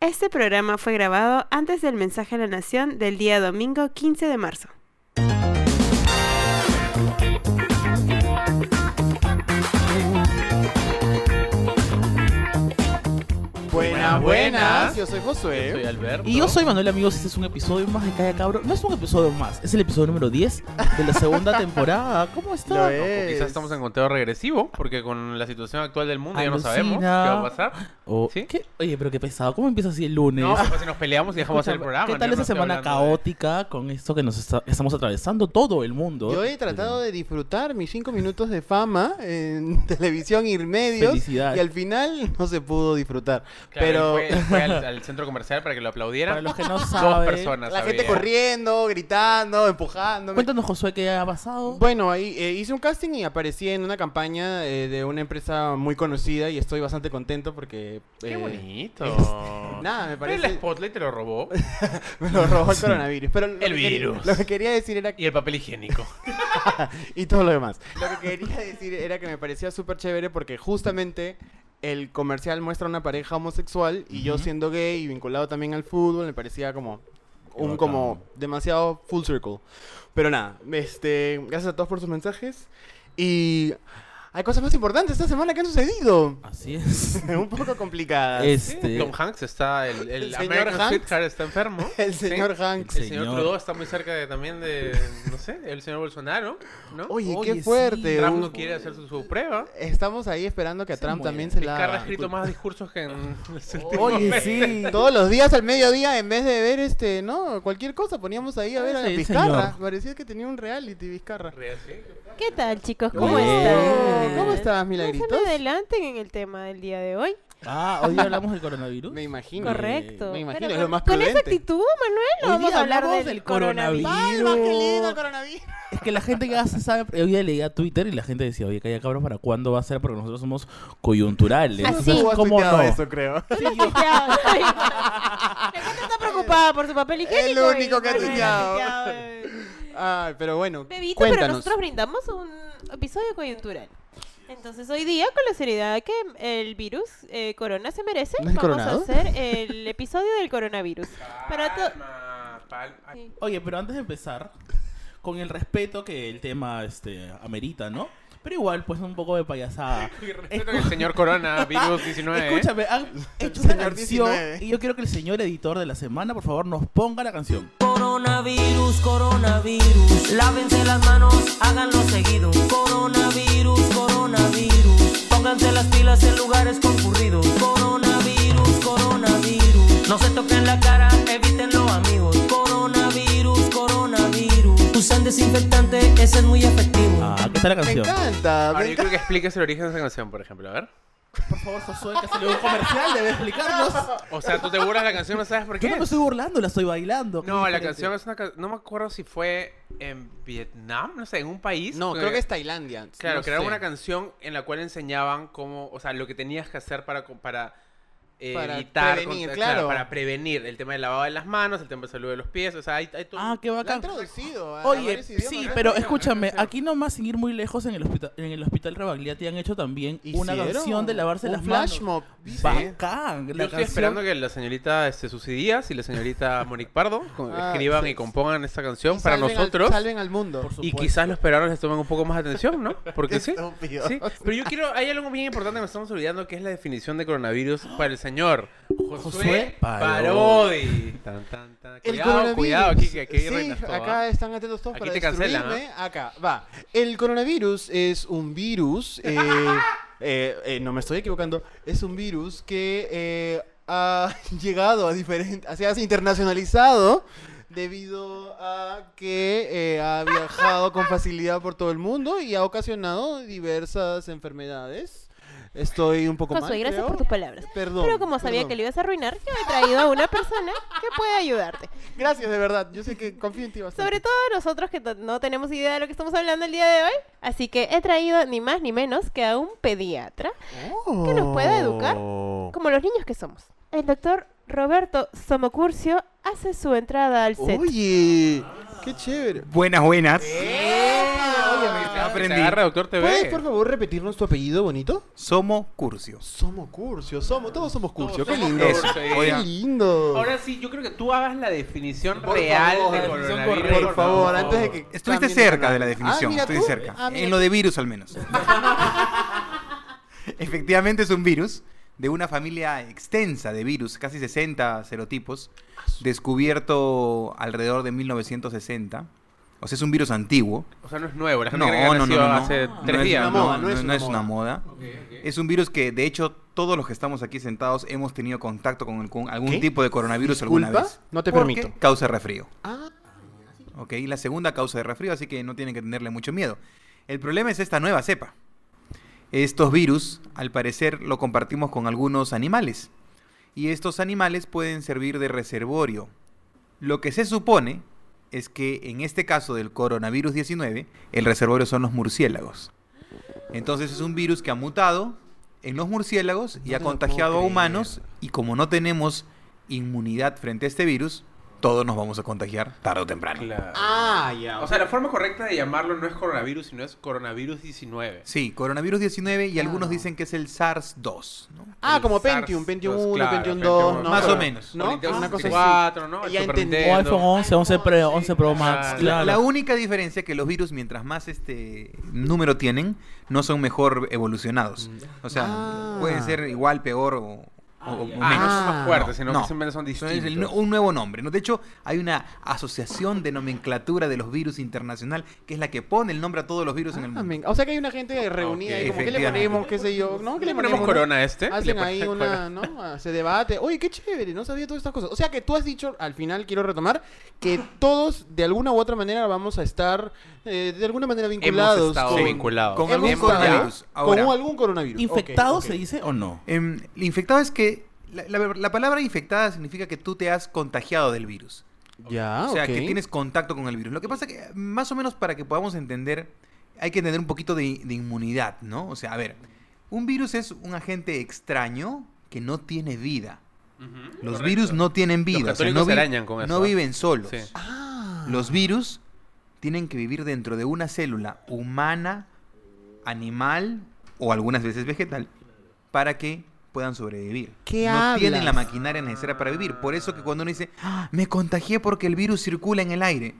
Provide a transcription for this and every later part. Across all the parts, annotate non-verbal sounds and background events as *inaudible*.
Este programa fue grabado antes del mensaje a la nación del día domingo 15 de marzo. Buenas, buenas. Yo soy Josué. Soy Alberto. Y yo soy Manuel, amigos. Este es un episodio más de Calla Cabro. No es un episodio más, es el episodio número 10 de la segunda *laughs* temporada. ¿Cómo está? Es. quizás estamos en conteo regresivo, porque con la situación actual del mundo ya no sabemos qué va a pasar. O- ¿Sí? ¿qué? Oye, pero qué pesado. ¿Cómo empieza así el lunes? No, pues si nos peleamos y dejamos hacer el programa. ¿Qué tal No esa semana de- caótica con esto que nos está- estamos atravesando todo el mundo? Yo he tratado de disfrutar mis cinco minutos de fama en *laughs* televisión y medios. Felicidades. Y al final no se pudo disfrutar. Claro, Pero fue, al, *laughs* al centro comercial para que lo aplaudieran. Para los que no Dos saben, personas. la gente corriendo, gritando, empujándome. cuéntanos, Josué, qué ha pasado. Bueno, ahí eh, hice un casting y aparecí en una campaña eh, de una empresa muy conocida y estoy bastante contento porque... Qué eh, bonito. *laughs* Nada, me El parece... Spotlight te lo robó. *laughs* Me lo robó el coronavirus. Pero lo El que virus. lo que quería decir era Y el papel higiénico. y todo lo demás. Lo que quería decir era que me parecía súper chévere porque justamente el comercial muestra una pareja homosexual y yo siendo gay y vinculado también al fútbol me parecía como un como demasiado full circle. Pero nada, este, gracias a todos por sus mensajes y hay cosas más importantes esta semana que han sucedido. Así es. *laughs* un poco complicadas. Este. Tom Hanks está, el, el, El señor American Hanks. Está enfermo. *laughs* El Sí. señor Hanks. El señor señor. Trudeau está muy cerca de, también de, no sé, el señor Bolsonaro, ¿no? Oye, Oye, qué sí. fuerte. Trump no quiere hacer su, su prueba. Estamos ahí esperando que a Se Trump muere. también se la Vizcarra ha escrito más discursos que en *laughs* Oye, sí. Todos los días al mediodía, en vez de ver este, ¿no? Cualquier cosa, poníamos ahí a ver a Sí, Vizcarra. señor. Parecía que tenía un reality Vizcarra. ¿Qué tal, chicos? ¿Cómo Bien. están? ¿Cómo estás, No Milagritos? se me adelanten en el tema del día de hoy. Ah, hoy hablamos del coronavirus. Me imagino. Correcto. me imagino, Pero es lo con- más Con esa prudente. actitud, Manuel, no vamos a hablar hablamos del, del coronavirus. coronavirus. ¡Ay, qué lindo coronavirus! Es que la gente ya se sabe. Hoy día leía Twitter y la gente decía, oye, calla cabros, ¿para cuándo va a ser? Porque nosotros somos coyunturales. Así. Entonces, Tú has ¿cómo no? eso, creo. *laughs* La gente está preocupada por su papel higiénico. El único y que ha tuiteado. eh. Ay, pero bueno, Bebito, pero cuéntanos. nosotros brindamos un episodio coyuntural. Entonces hoy día, con la seriedad que el virus eh, corona se merece, ¿No es vamos coronado? a hacer el *laughs* episodio del coronavirus. Para Sí. Oye, pero antes de empezar, con el respeto que el tema este, amerita, ¿no? Pero igual, pues un poco de payasada. *laughs* Y respeto que el señor Corona, virus 19. ¿eh? Escúchame, han *laughs* hecho una canción 19. y yo quiero que el señor editor de la semana, por favor, nos ponga la canción. Coronavirus, coronavirus, lávense las manos, háganlo seguido. Coronavirus, coronavirus, pónganse las pilas en lugares concurridos. Coronavirus, coronavirus, no se toquen la cara, evítenlo amigos. Desinfectante, ese es muy efectivo. Ah, ¿qué tal la Me canción? encanta. Ahora, me yo creo que expliques el origen de esa canción, por ejemplo. A ver. Por favor, Josué, que salió un comercial, debe explicarnos. *laughs* O sea, tú te burlas de la canción, no sabes por Yo qué. no me estoy burlando, la estoy bailando. No, la diferente. canción es una ca- No me acuerdo si fue en Vietnam, no sé, en un país. No, creo que es Tailandia. Claro, no crearon sé. una canción en la cual enseñaban cómo, o sea, lo que tenías que hacer para eh, Para evitar, prevenir, contra- claro. para prevenir el tema del lavado de las manos, el tema de salud de los pies, o sea, hay, hay todo. Ah, qué bacán. traducido Oye, sí, pero escúchame, aquí nomás sin ir muy lejos en el hospital, en el hospital Rebagliati han hecho también una ¿Hicieron? canción de lavarse un las flash manos. mob. Bacán. Yo La estoy canción- esperando que la señorita este, Susi Díaz y la señorita *laughs* Monique Pardo Ah, escriban sí. y compongan esta canción Y para al- nosotros. salven al mundo. Por y quizás los peruanos les tomen un poco más de atención, ¿no? Porque *laughs* sí. Sí, pero yo quiero, hay algo bien importante que me estamos olvidando que es la definición de coronavirus *gasps* para el señor Josué, Parodi. Tan, tan, Cuidado, coronavirus. cuidado, aquí, que aquí sí, acá ¿ah? están atentos todos Aquí para te cancelan, destruirme. Acá, va. El coronavirus es un virus. eh, *laughs* eh, eh, no me estoy equivocando. Es un virus que eh, ha *laughs* llegado a diferentes. Se ha internacionalizado debido a que eh, ha viajado con facilidad por todo el mundo y ha ocasionado diversas enfermedades. Estoy un poco Josué, mal. gracias creo. por tus palabras. Perdón. Pero como sabía perdón. que lo ibas a arruinar, yo he traído a una persona que puede ayudarte. Gracias, de verdad. Yo sé que confío en ti bastante. Sobre todo nosotros que no tenemos idea de lo que estamos hablando el día de hoy. Así que he traído ni más ni menos que a un pediatra, que nos pueda educar. Oh. como los niños que somos. El doctor Roberto Somocurcio hace su entrada al set. Oye, qué chévere. Buenas, buenas. Se aprendí. agarra, doctor ¿Puedes, por favor, repetirnos tu apellido bonito? Somo Curcio. Somos todos somos Curcio. Todos Qué somos lindo. Curcio, Qué oiga. lindo. Ahora sí, yo creo que tú hagas la definición Por real favor, de la definición coronavirus. correcta, por favor, antes de que Estuviste cambien cerca canal. de la definición, Ah, mira estoy tú. cerca. Ah, mira en lo tú. de virus al menos. *laughs* Efectivamente es un virus de una familia extensa de virus, casi 60 serotipos, descubierto alrededor de 1960. O sea, es un virus antiguo. O sea, no es nuevo. La gente No, cree que no, no, nació no, no. hace No tres es días. una ¿no? moda, No no, es una es una moda. Es un virus que, de hecho, todos los que estamos aquí sentados hemos tenido contacto con, el- con algún ¿Qué? tipo de coronavirus alguna vez. no te Porque permito. Causa resfrío. Ah, ¿ok? La segunda causa de resfrío, así que no tienen que tenerle mucho miedo. El problema es esta nueva cepa. Estos virus, al parecer, lo compartimos con algunos animales. Y estos animales pueden servir de reservorio. Lo que se supone es que en este caso del coronavirus 19, el reservorio son los murciélagos. Entonces es un virus que ha mutado en los murciélagos y No ha contagiado a humanos. Y como no tenemos inmunidad frente a este virus, todos nos vamos a contagiar tarde o temprano. Claro. ah, ya. O sea, la forma correcta de llamarlo no es coronavirus, sino es coronavirus 19. Sí, coronavirus 19 y Claro. algunos dicen que es el SARS-2. ¿no? ah, el como SARS Pentium, Pentium dos, 1, claro, Pentium Pentium 2, uno. ¿no? Más o menos. ¿no? O Nintendo Una cosa así. 64, ¿no? Ya entendí. O iPhone 11, 11 Pro, 11 Pro Max, Claro. claro. La única diferencia es que los virus, mientras más este número tienen, no son mejor evolucionados. O sea, Ah. pueden ser igual, peor o, o- o menos. Ah, no son más fuertes, No, sino no. que simplemente son distintos. el un nuevo nombre. ¿no? De hecho, hay una asociación de nomenclatura de los virus internacional que es la que pone el nombre a todos los virus en el Ah, mundo. o sea que hay una gente reunida Ok. ahí, como que le ponemos, qué sé yo, ¿no? ¿Qué ¿Le ponemos corona a este? Hacen Le ahí una. ¿no? Ah, Se debate. Oye, qué chévere, no sabía todas estas cosas. O sea que tú has dicho, al final quiero retomar, que todos de alguna u otra manera vamos a estar eh, de alguna manera vinculados estado con, vinculados. Con hemos algún coronavirus. Ahora, Con algún coronavirus. ¿Infectado se dice o no? Em, infectado es que la, la- la palabra infectada significa que tú te has contagiado del virus. Ya, o sea, que tienes contacto con el virus. Lo que pasa que, más o menos para que podamos entender, hay que tener un poquito de, de inmunidad, ¿no? O sea, a ver, un virus es un agente extraño que no tiene vida. Los correcto. virus no tienen vida. Los o sea, católicos no, se vi- arañan con eso, no ¿ah? viven solos. Sí. Ah. Los virus tienen que vivir dentro de una célula humana, animal o algunas veces vegetal para que puedan sobrevivir. ¿Qué no hablas? tienen la maquinaria necesaria para vivir. Por eso que cuando uno dice, "Ah, me contagié porque el virus circula en el aire,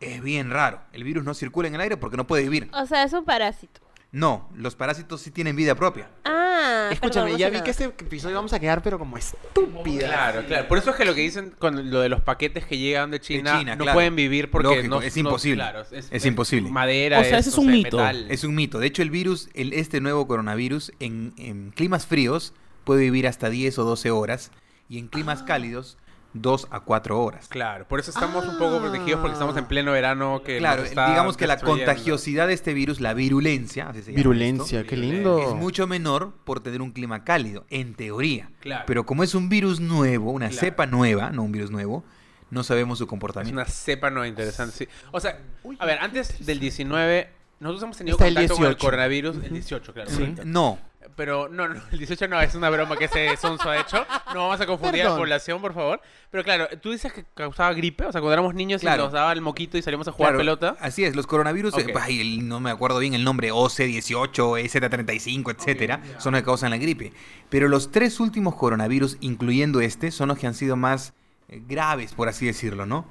es bien raro. El virus no circula en el aire porque no puede vivir. O sea, es un parásito. No, los parásitos sí tienen vida propia. Ah, Escúchame, perdón, no ya vi nada. que este episodio vamos a quedar pero como estúpida. Claro, claro. Por eso es que lo que dicen con lo de los paquetes que llegan de China, China, no claro. pueden vivir porque Lógico, no es no- imposible. claro, Es imposible. Madera. O sea, ese es un no mito. metal. Es un mito. De hecho, el virus, el, este nuevo coronavirus, en, en climas fríos puede vivir hasta 10 o 12 horas y en climas cálidos 2 a 4 horas. Claro, por eso estamos un poco protegidos porque estamos en Ah. pleno verano que Claro, nos está digamos que la contagiosidad de este virus, la virulencia, así se llama Virulencia, esto, qué lindo. es mucho menor por tener un clima cálido, en teoría. Claro. Pero como es un virus nuevo, una Claro. cepa nueva, no un virus nuevo, no sabemos su Es comportamiento. una cepa no interesante, sí. O sea, a ver, antes del 19, nosotros hemos tenido Está el contacto con el 18. coronavirus. El 18, claro. Sí. No, Pero no, no, el 18 no, es una broma que ese Sonso ha hecho. No vamos a confundir a la población, por favor. Pero claro, tú dices que causaba gripe, o sea, cuando éramos niños Claro. y nos daba el moquito y salíamos a jugar Claro, pelota. Así es, los coronavirus, eh, Ok. ay, el- no me acuerdo bien el nombre, OC18, EZ35, etcétera, son los que causan la gripe. Pero los tres últimos coronavirus, incluyendo este, son los que han sido más eh, graves, por así decirlo, ¿no?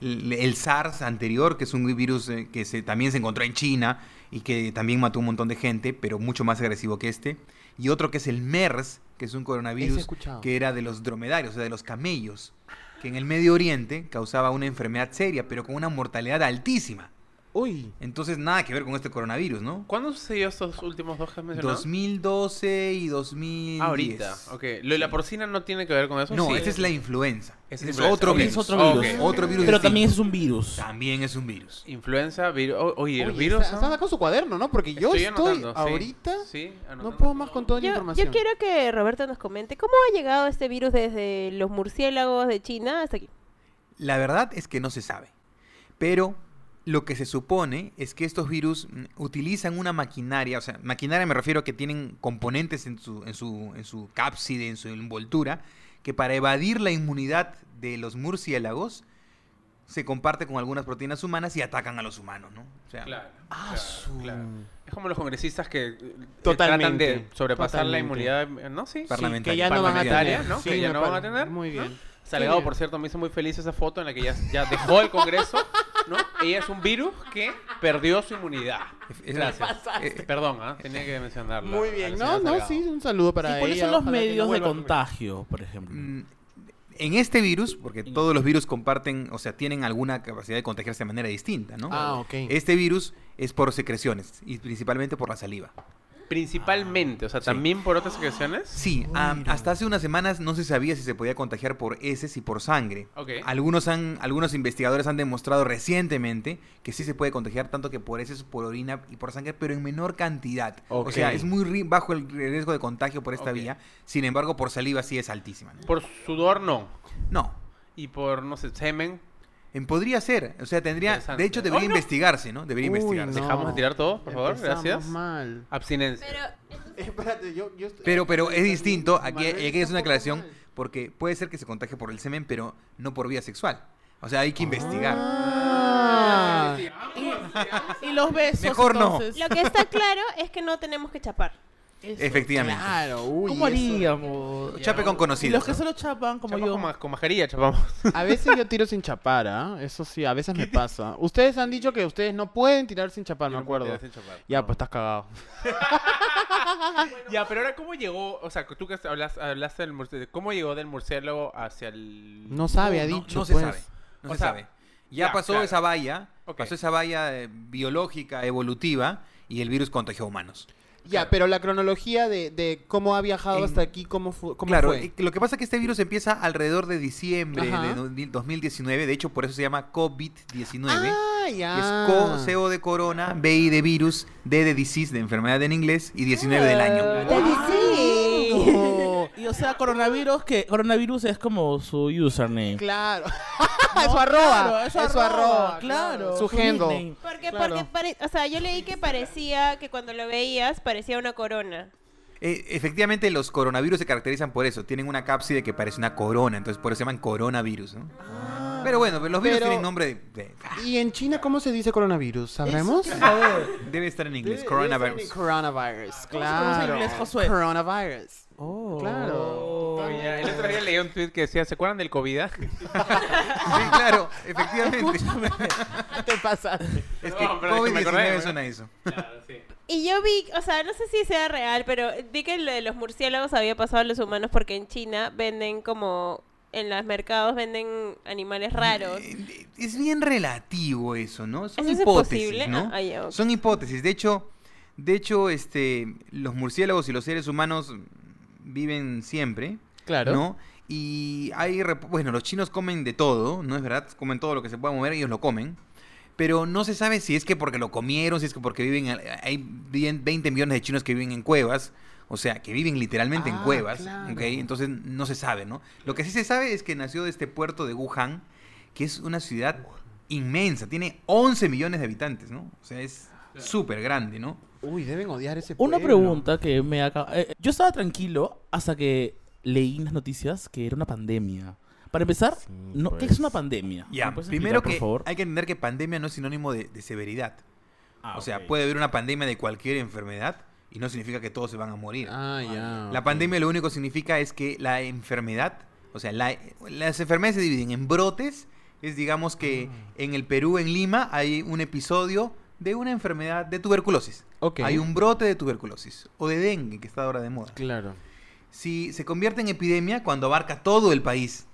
El, el SARS anterior, que es un virus eh, que se, también se encontró en China y que también mató un montón de gente, pero mucho más agresivo que este. Y otro que es el MERS, que es un coronavirus que era de los dromedarios, o sea, de los camellos, que en el Medio Oriente causaba una enfermedad seria, pero con una mortalidad altísima. Uy. Entonces, nada que ver con este coronavirus, ¿no? ¿Cuándo sucedió estos últimos dos que has mencionado? 2012 y 2010. Ah, ahorita, ok. ¿Lo de la porcina no tiene que ver con eso? No, Sí. esta es la influenza. Es es otro virus. Es otro virus. Ok. Otro virus Pero distinto. también es un virus. También es un virus. Influenza, virus. o- Oye, Oye, virus. está, ¿no? está con su cuaderno, ¿no? Porque yo Estoy estoy anotando, sí. ahorita Sí, no anotando. puedo más con toda la información. yo quiero que Roberto nos comente cómo ha llegado este virus desde los murciélagos de China hasta aquí. La verdad es que no se sabe. Pero lo que se supone es que estos virus mm, utilizan una maquinaria, o sea, maquinaria me refiero a que tienen componentes en su, en su, en su cápside, en su envoltura, que para evadir la inmunidad de los murciélagos se comparte con algunas proteínas humanas y atacan a los humanos, ¿no? O sea, Claro, Ah, claro, su- claro. Es como los congresistas que eh, Totalmente, tratan de sobrepasar la inmunidad, eh, ¿no? Sí. Parlamentaria. que ya no van a tener. ¿no? Sí, Que ya no van a tener, Muy ¿no? Salgado, por cierto, me hizo muy feliz esa foto en la que ya, ya dejó el Congreso, ¿no? Ella es un virus que perdió su inmunidad. Gracias. eh, Perdón, ¿ah? tenía que mencionarlo. Muy bien. No, no, sí, un saludo para ¿Y cuáles ella. son los ojalá que no medios de contagio, por ejemplo? Mm, En este virus, porque todos los virus comparten, o sea, tienen alguna capacidad de contagiarse de manera distinta, ¿no? Ah, ok. Este virus es por secreciones y principalmente por la saliva. Principalmente, o sea, también por otras secreciones. Sí, am, hasta hace unas semanas no se sabía si se podía contagiar por heces y por sangre. Ok. Algunos, han, algunos investigadores han demostrado recientemente que sí se puede contagiar tanto que por heces, por orina y por sangre, pero en menor cantidad. O Ok. sea, es muy bajo el riesgo de contagio por esta vía. Sin embargo, por saliva sí es altísima. ¿no? Por sudor, no. No, Y por, no sé, semen. En- podría ser. O sea, tendría... De hecho, debería ¡Ay, no! investigarse, ¿no? Debería Uy, investigarse. no. Dejamos de tirar todo, por favor. Empezamos Gracias. mal. Abstinencia. Pero *laughs* Espérate, yo, yo estoy- Pero, pero es distinto, aquí, aquí es una aclaración, mal. porque puede ser que se contagie por el semen, pero no por vía sexual. O sea, hay que investigar. Ah. Y los besos, Mejor no. lo que está *laughs* claro es que no tenemos que chapar. Eso. Efectivamente. Claro, uy, ¿Cómo eso. haríamos? Chape con conocidos. los que ¿no? solo chapan, como Chapamos yo. Con, ma- con mascarilla, chapamos. A veces yo tiro sin chapar, ¿ah? Eso sí, a veces me pasa. Ustedes han dicho que ustedes no pueden tirar sin chapar, me acuerdo. Ya, pues estás cagado. *laughs* Ya, pero ahora, ¿cómo llegó? O sea, tú que hablas, hablaste del murciélago, ¿cómo llegó del murciélago hacia el. No sabe, ha No, dicho. no se pues. sabe. No O se sea, sabe. Ya, ya, pasó claro. esa valla, Ok. pasó esa valla eh, biológica, evolutiva, y el virus contagió a humanos. Ya, pero la cronología de, de cómo ha viajado En- hasta aquí, cómo, fu- cómo claro, fue. eh, lo que pasa es que este virus empieza alrededor de diciembre Ajá. de do- 2019, de hecho por eso se llama COVID-19. Ah, ya. es CO, CO de corona, BI de virus, D de disease, de enfermedad en inglés, y 19 del año. No. Y o sea, coronavirus, que coronavirus es como su username. Claro. *laughs* No, es su arroba. claro, es su arroba. claro. Su handle. nickname. Porque, Claro. porque pare- o sea, yo leí que parecía que cuando lo veías parecía una corona. Eh, efectivamente, los coronavirus se caracterizan por eso. Tienen una cápside que parece una corona, entonces por eso se llaman coronavirus. ¿no? Pero bueno, los virus Pero- tienen nombre de... de- ¿Y en China cómo se dice coronavirus? ¿Sabremos? debe estar en inglés, coronavirus. Coronavirus, claro. en inglés, Josué? Coronavirus. Oh. Claro. Oye, ya, el otro día leí un tweet que decía, ¿se acuerdan del COVID? ah? *laughs* Sí, claro, efectivamente. Te pasaste. es que No, pero es que me acordé, COVID-19 ¿no? suena a eso. Y yo vi, o sea, no sé si sea real, pero vi que lo de los murciélagos había pasado a los humanos porque en China venden como, en los mercados venden animales raros. Eh, Es bien relativo eso, ¿no? Son ¿Eso es hipótesis, posible? ¿no? Ah. Son hipótesis. De hecho, de hecho, este, los murciélagos y los seres humanos viven siempre, Claro. ¿no? Y hay, bueno, los chinos comen de todo, ¿no es verdad? Comen todo lo que se pueda mover, ellos lo comen. Pero no se sabe si es que porque lo comieron, si es que porque viven, en- hay bien 20 millones de chinos que viven en cuevas, o sea, que viven literalmente en Ah, cuevas, claro. ¿ok? Entonces no se sabe, ¿no? Lo que sí se sabe es que nació de este puerto de Wuhan, que es una ciudad inmensa, tiene 11 millones de habitantes, ¿no? O sea, es súper grande, ¿no? Uy, deben odiar ese Una pueblo. pregunta que me acaba... eh, yo estaba tranquilo hasta que leí en las noticias que era una pandemia. Para empezar, Sí, no, ¿qué pues. es una pandemia? Ya, ¿Me puedes primero explicar, que por favor? hay que entender que pandemia no es sinónimo de, de severidad. Ah, o sea, puede haber una pandemia de cualquier enfermedad y no significa que todos se van a morir. Ah, ya. La pandemia lo único que significa es que la enfermedad, o sea, la- las enfermedades se dividen en brotes. Es digamos que Ah. en el Perú, en Lima, hay un episodio de una enfermedad de tuberculosis. Ok. Hay un brote de tuberculosis o de dengue que está ahora de moda. Claro. Si se convierte en epidemia cuando abarca todo el país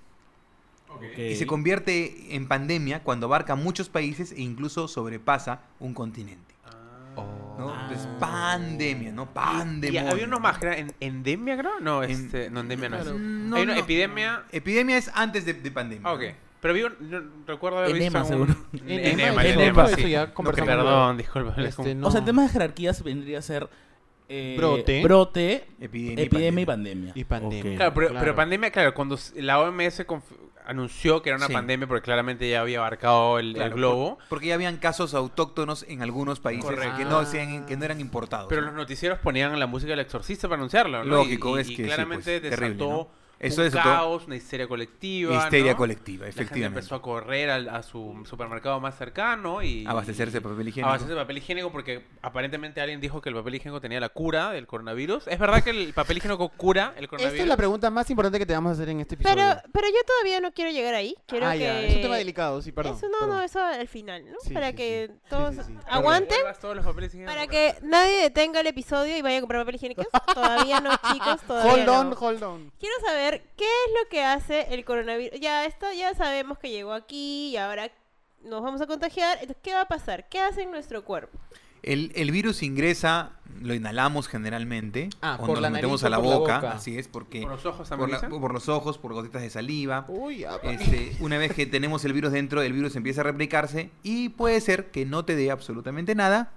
Ok. y se convierte en pandemia cuando abarca muchos países e incluso sobrepasa un continente. ¿no? Pandemia, ¿no? Pandemia. había unos más, que en, endemia, creo. No, En- este, no, endemia no es. No, Hay una no. epidemia. Epidemia es antes de, de pandemia. Ok. Pero vi un- recuerdo haber Enema, visto un... seguro. Enema, Enema, enema, enema, eso sí. ya No, conversamos Perdón, disculpa. es Este, no. O sea, en temas de jerarquías vendría a ser... eh, Brote. Brote, Epidemia, y epidemia y pandemia. Y pandemia. Claro, pero, Claro. pero pandemia, claro, cuando la OMS anunció que era una Sí. pandemia, porque claramente ya había abarcado el, globo, por- porque ya habían casos autóctonos en algunos países que no, sean- que no eran importados. pero ¿no? los noticieros ponían la música del exorcista para anunciarlo, ¿no? Lógico, y, es y que claramente pues, terrible, desató. Eso un caos, una histeria colectiva. Histeria ¿no? colectiva, La gente efectivamente. empezó a correr al- a, su supermercado más cercano y... Abastecerse de papel higiénico. Abastecerse de papel higiénico porque aparentemente alguien dijo que el papel higiénico tenía la cura del coronavirus. ¿Es verdad que el papel higiénico cura el coronavirus? Esta es la pregunta más importante que te vamos a hacer en este episodio. Pero, pero yo todavía no quiero llegar ahí. Quiero ah, que... ya, es un tema delicado, sí, perdón. Eso no, perdón. no, eso al final, ¿no? Sí, para sí, que sí. todos Sí, sí, sí. aguanten, todos los papeles higiénicos. para que nadie detenga el episodio y vaya a comprar papel higiénico. *laughs* Todavía no, chicos, todavía Hold on, no. hold on. Quiero saber qué es lo que hace el coronavirus. Ya esto ya sabemos que llegó aquí y ahora nos vamos a contagiar. Entonces, ¿qué va a pasar? ¿Qué hace en nuestro cuerpo? El, el virus ingresa, lo inhalamos generalmente, Ah, o por nos la lo metemos a la boca, así es, porque ¿Por los ojos por, la- los ojos, por gotitas de saliva. Uy. Este, una vez que tenemos el virus dentro, el virus empieza a replicarse y puede ser que no te dé absolutamente nada.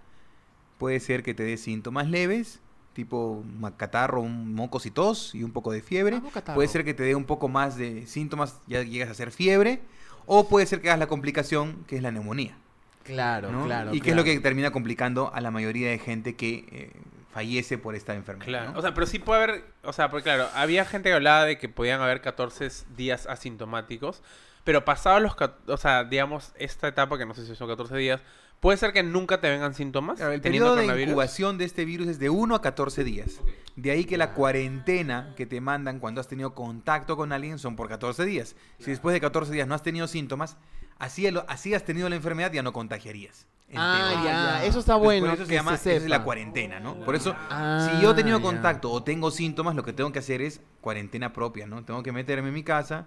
Puede ser que te dé síntomas leves, tipo catarro, un mocos y tos y un poco de fiebre. Catarro. Puede ser que te dé un poco más de síntomas, ya llegas a hacer fiebre. O puede ser que hagas la complicación, que es la neumonía. Claro, ¿no? claro. y que es lo que termina complicando a la mayoría de gente que eh, fallece por esta enfermedad. Claro, ¿no? o sea, pero sí puede haber, o sea, porque claro, había gente que hablaba de que podían haber 14 días asintomáticos, pero pasados los, o sea, digamos, esta etapa, que no sé si son 14 días, puede ser que nunca te vengan síntomas Claro, el teniendo periodo de incubación de este virus es de 1 a 14 días. De ahí que la cuarentena que te mandan cuando has tenido contacto con alguien son por 14 días. Si después de 14 días no has tenido síntomas, así, así has tenido la enfermedad, ya no contagiarías. Ah, teoría. ya, eso está bueno. Por eso se que llama se esa es la cuarentena, ¿no? Por eso, Ah, si yo he tenido ya. contacto o tengo síntomas, lo que tengo que hacer es cuarentena propia, ¿no? Tengo que meterme en mi casa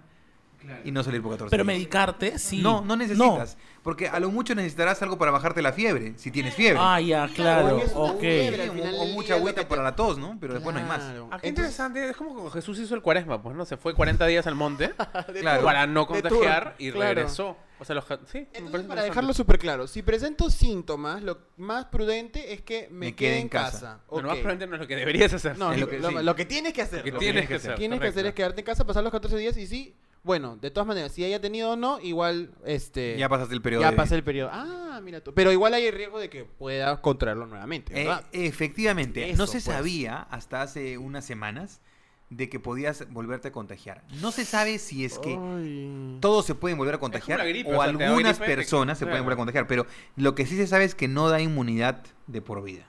y no salir por 14 Pero días. medicarte, sí. No, no necesitas. Porque a lo mucho necesitarás algo para bajarte la fiebre, si tienes fiebre. Ah, ya, claro. fiebre. O, o del mucha agüita te- para la tos, ¿no? Pero después no hay más. Claro. Ah, qué Entonces, interesante, es como cuando Jesús hizo el cuaresma, pues, ¿no? Se fue 40 días al monte *laughs* Claro. para no contagiar y claro. regresó. O sea, los, sí, Entonces, para dejarlo súper claro, si presento síntomas, lo más prudente es que me, Me quede en casa. casa. Lo más prudente no es lo que deberías hacer. No, lo, lo que- lo- sí. lo que tienes que hacer. Lo que lo tienes que que hacer. tienes que hacer es quedarte en casa, pasar los 14 días y sí, bueno, de todas maneras, si haya tenido o no, igual, este... Ya pasaste el periodo. ya de- pasé el periodo. Ah, mira tú. Pero igual hay el riesgo de que pueda contraerlo nuevamente, Eh, ¿verdad? efectivamente, Eso, no se pues. sabía hasta hace unas semanas de que podías volverte a contagiar. No se sabe si es que Ay. todos se pueden volver a contagiar la gripe, o o sea, te da algunas gripe, te- personas se pueden volver a contagiar, pero lo que sí se sabe es que no da inmunidad de por vida.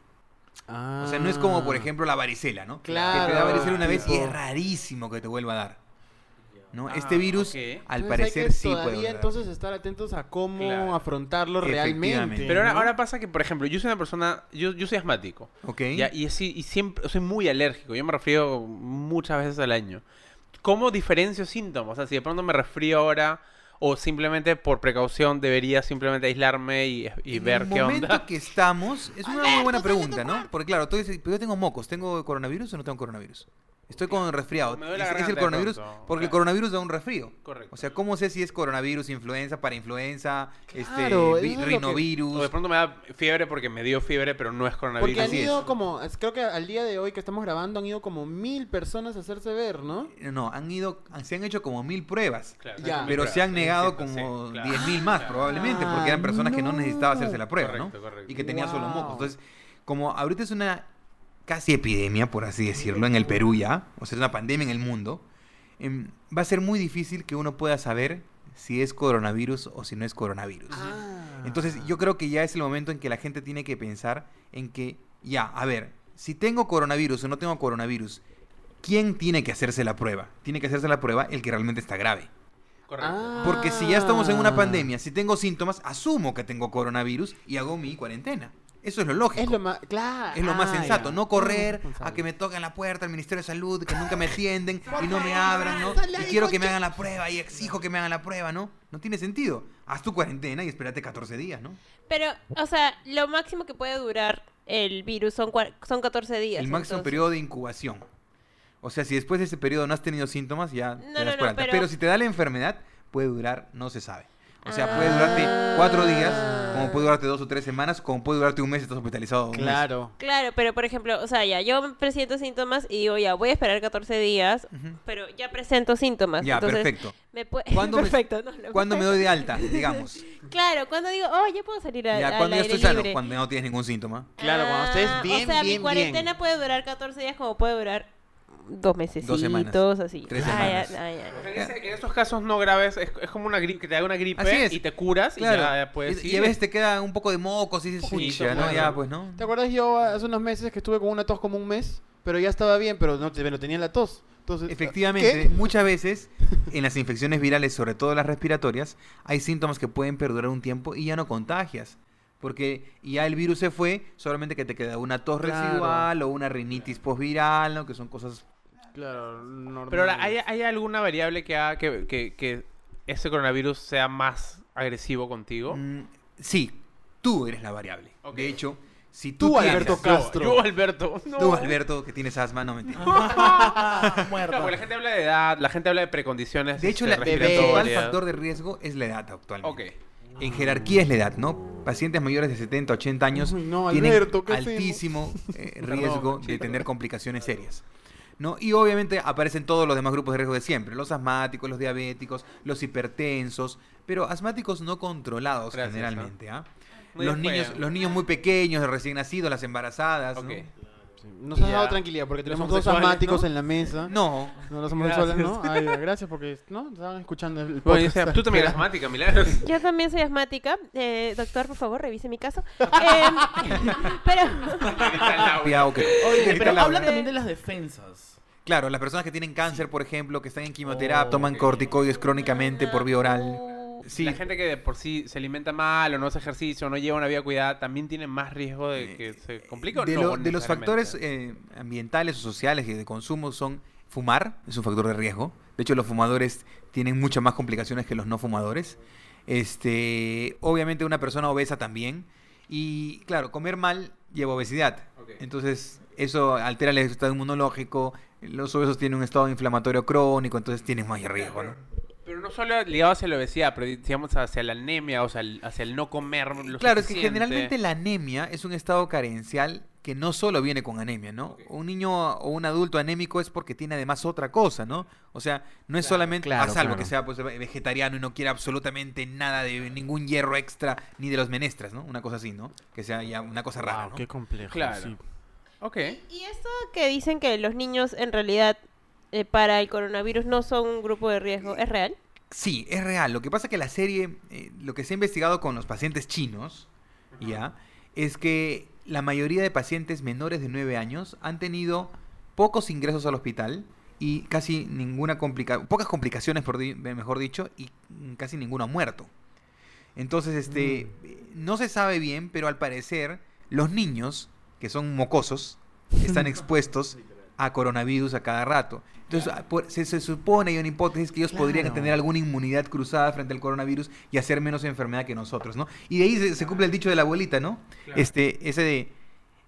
O sea, no es como, por Ah. ejemplo, la varicela, ¿no? Claro, Que te da varicela una vez y tipo- es rarísimo que te vuelva a dar. ¿No? Ah, este virus, al Entonces hay parecer, que sí puede todavía dar. entonces estar atentos a cómo Claro. afrontarlo realmente. Pero ahora, ¿no? ahora pasa que, por ejemplo, yo soy una persona, yo, yo soy asmático. ¿Ok? Ya, y, sí, y siempre soy muy alérgico. Yo me resfrío muchas veces al año. ¿Cómo diferencio síntomas? O sea, si de pronto me resfrío ahora o simplemente por precaución debería simplemente aislarme y, y en ver el qué momento onda. que estamos, es una muy buena pregunta, ¿no? Porque claro, tú dices, pero yo tengo mocos, ¿tengo coronavirus o no tengo coronavirus? Estoy con resfriado. Me duele la ¿Es, el coronavirus? pronto, Porque el claro. coronavirus da un resfrío. Correcto. O sea, ¿cómo sé si es coronavirus, influenza, para influenza, Claro, este, vi- eso es que- rinovirus? O de pronto me da fiebre porque me dio fiebre, pero no es coronavirus. Porque han Así es. ido como, creo que al día de hoy que estamos grabando han ido como mil personas a hacerse ver, ¿no? No, han ido, se han hecho como mil pruebas. Claro, Ya. Pero se han negado sí, sí, como claro. 10.000 más, Claro. probablemente, porque eran personas que no Ah, necesitaban hacerse la prueba, ¿no? Correcto. Y que tenían solo Wow. mocos. Entonces, como ahorita es una casi epidemia, por así decirlo, en el Perú ya, o sea, es una pandemia en el mundo, em, va a ser muy difícil que uno pueda saber si es coronavirus o si no es coronavirus. Ah. Entonces, yo creo que ya es el momento en que la gente tiene que pensar en que, ya, a ver, si tengo coronavirus o no tengo coronavirus, ¿quién tiene que hacerse la prueba? Tiene que hacerse la prueba el que realmente está grave. Correcto. Ah. Porque si ya estamos en una pandemia, si tengo síntomas, asumo que tengo coronavirus y hago mi cuarentena. Eso es lo lógico. Es lo más, claro. Es lo más Ah, sensato, ya. no correr a que me toquen la puerta al Ministerio de Salud, que nunca me atienden *laughs* y no me abran, ¿no? Y quiero que me hagan la prueba y exijo que me hagan la prueba, ¿no? No tiene sentido. Haz tu cuarentena y espérate 14 días, ¿no? Pero, o sea, lo máximo que puede durar el virus son, son 14 días. El máximo entonces. periodo de incubación. O sea, si después de ese periodo no has tenido síntomas, ya No, te das no, Pero... si te da la enfermedad, puede durar, no se sabe. O sea, puede durarte cuatro días, como puede durarte dos o tres semanas, como puede durarte un mes y estás hospitalizado. Claro. Claro, pero por ejemplo, o sea, ya, yo presento síntomas y digo, ya, voy a esperar 14 días, pero ya presento síntomas. Ya, entonces, perfecto. Me. *laughs* ¿Cuándo me- Perfecto, no, no, ¿Cuándo me doy de alta, digamos? *laughs* Claro, cuando digo, oh, ya puedo salir a, Ya, al cuando ya estoy sano, libre. cuando no tienes ningún síntoma. Claro, cuando estés Ah, bien, O sea, bien, mi cuarentena bien. puede durar 14 días como puede durar dos meses. semanas. así. Tres Ay, ay, semanas. ay, ay. En, ese- en esos casos no graves, es, es como una gripe, que te da una gripe es. y te curas Claro. y ya, puedes y, y a veces te queda un poco de mocos y dices, Poquito, "Pucha, ¿no? claro. Ya, pues, ¿no? ¿Te acuerdas yo hace unos meses que estuve con una tos como un mes? Pero ya estaba bien, pero no te- pero tenía la tos. Entonces, Efectivamente, ¿qué? muchas veces en las infecciones virales, sobre todo las respiratorias, hay síntomas que pueden perdurar un tiempo y ya no contagias. Porque ya el virus se fue, solamente que te queda una tos Claro. residual o una rinitis postviral, ¿no? que son cosas... Claro, normal. Pero ahora, ¿hay, hay alguna variable que haga que, que, que ese coronavirus sea más agresivo contigo? Mm, sí, tú eres la variable. De hecho, si tú, Tú, tienes- Alberto Castro. Yo, Alberto. No. Tú, Alberto, que tienes asma, no mentira. *laughs* Muerta. porque la gente habla de edad, la gente habla de precondiciones. De hecho, este, el principal factor de riesgo es la edad actualmente. Ok. En jerarquía es la edad, ¿no? Pacientes mayores de 70, 80 años Uy, no, tienen Alberto, ¿qué hacemos? altísimo eh, *laughs* Perdón, riesgo de tener complicaciones serias. ¿No? Y obviamente aparecen todos los demás grupos de riesgo de siempre, los asmáticos, los diabéticos, los hipertensos, pero asmáticos no controlados Gracias, generalmente, ¿ah? Muy Los niños, los niños muy pequeños, recién nacidos, las embarazadas. ¿no? Nos has dado tranquilidad porque tenemos dos asmáticos ¿no? en la mesa. No, No, los homosexuales, ¿no? Gracias. Ay, gracias porque, ¿no? Estaban escuchando el Bueno, podcast. o sea, tú también eres asmática, Milagros. Yo también soy asmática. Eh, doctor, por favor, revise mi caso. Em, *laughs* pero cuidado Oye, pero habla también de las defensas. Claro, las personas que tienen cáncer, por ejemplo, que están en quimioterapia, toman corticoides crónicamente por vía oral. Sí, La gente que de por sí se alimenta mal o no hace ejercicio o no lleva una vida cuidada también tiene más riesgo de que se complique o de, no lo- de los factores eh, ambientales o sociales y de consumo son fumar, es un factor de riesgo. De hecho, los fumadores tienen muchas más complicaciones que los no fumadores. Este, obviamente una persona obesa también. Y claro, comer mal lleva obesidad. Entonces, eso altera el estado inmunológico. Los obesos tienen un estado inflamatorio crónico, entonces tienen más riesgo, ¿no? Pero no solo ligado hacia la obesidad, pero digamos hacia la anemia, o sea, el- hacia el no comer lo Claro, es que generalmente la anemia es un estado carencial que no solo viene con anemia, ¿no? Un niño o un adulto anémico es porque tiene además otra cosa, ¿no? O sea, no es Claro, solamente, claro, a salvo claro. que sea pues, vegetariano y no quiera absolutamente nada de ningún hierro extra ni de los menestras, ¿no? Una cosa así, ¿no? Que sea ya una cosa rara, Wow, ¿no? qué complejo. Claro. sí. Ok. Y esto que dicen que los niños en realidad eh, para el coronavirus no son un grupo de riesgo, ¿es real? Sí, es real. Lo que pasa es que la serie, eh, lo que se ha investigado con los pacientes chinos, ya, es que la mayoría de pacientes menores de 9 años han tenido pocos ingresos al hospital y casi ninguna complica pocas complicaciones, por di- mejor dicho, y mm, casi ninguno ha muerto. Entonces, este, eh, no se sabe bien, pero al parecer los niños, que son mocosos, están *laughs* expuestos a coronavirus a cada rato. Entonces, ah, por- se, se supone, hay una hipótesis que ellos podrían tener alguna inmunidad cruzada frente al coronavirus y hacer menos enfermedad que nosotros, ¿no? Y de ahí se, se cumple el dicho de la abuelita, ¿no? Claro. Este, ese de,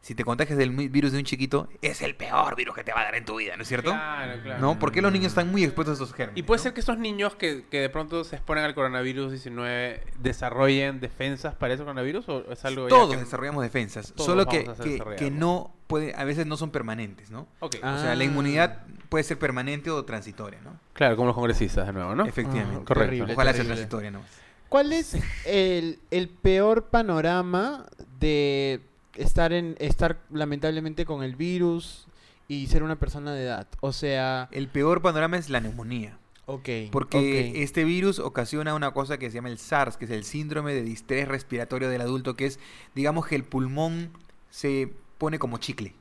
si te contagias del virus de un chiquito, es el peor virus que te va a dar en tu vida, ¿no es cierto? Claro, claro. ¿No? Porque los niños están muy expuestos a esos gérmenes. Y puede ¿no? ser que estos niños que, que de pronto se exponen al coronavirus 19 desarrollen defensas para ese coronavirus o es algo ya Todos que- desarrollamos defensas, Todos solo que, que, que ¿no? puede, a veces no son permanentes, ¿no? Ok. Ah. O sea, la inmunidad puede ser permanente o transitoria, ¿no? Claro, como los congresistas de nuevo, ¿no? Efectivamente. Ah, correcto. terrible, Ojalá sea transitoria, ¿no? ¿Cuál es el, el peor panorama de estar en estar lamentablemente con el virus y ser una persona de edad? O sea, El peor panorama es la neumonía. ok. Porque este virus ocasiona una cosa que se llama el SARS, que es el síndrome de distrés respiratorio del adulto, que es, digamos que el pulmón se pone como chicle.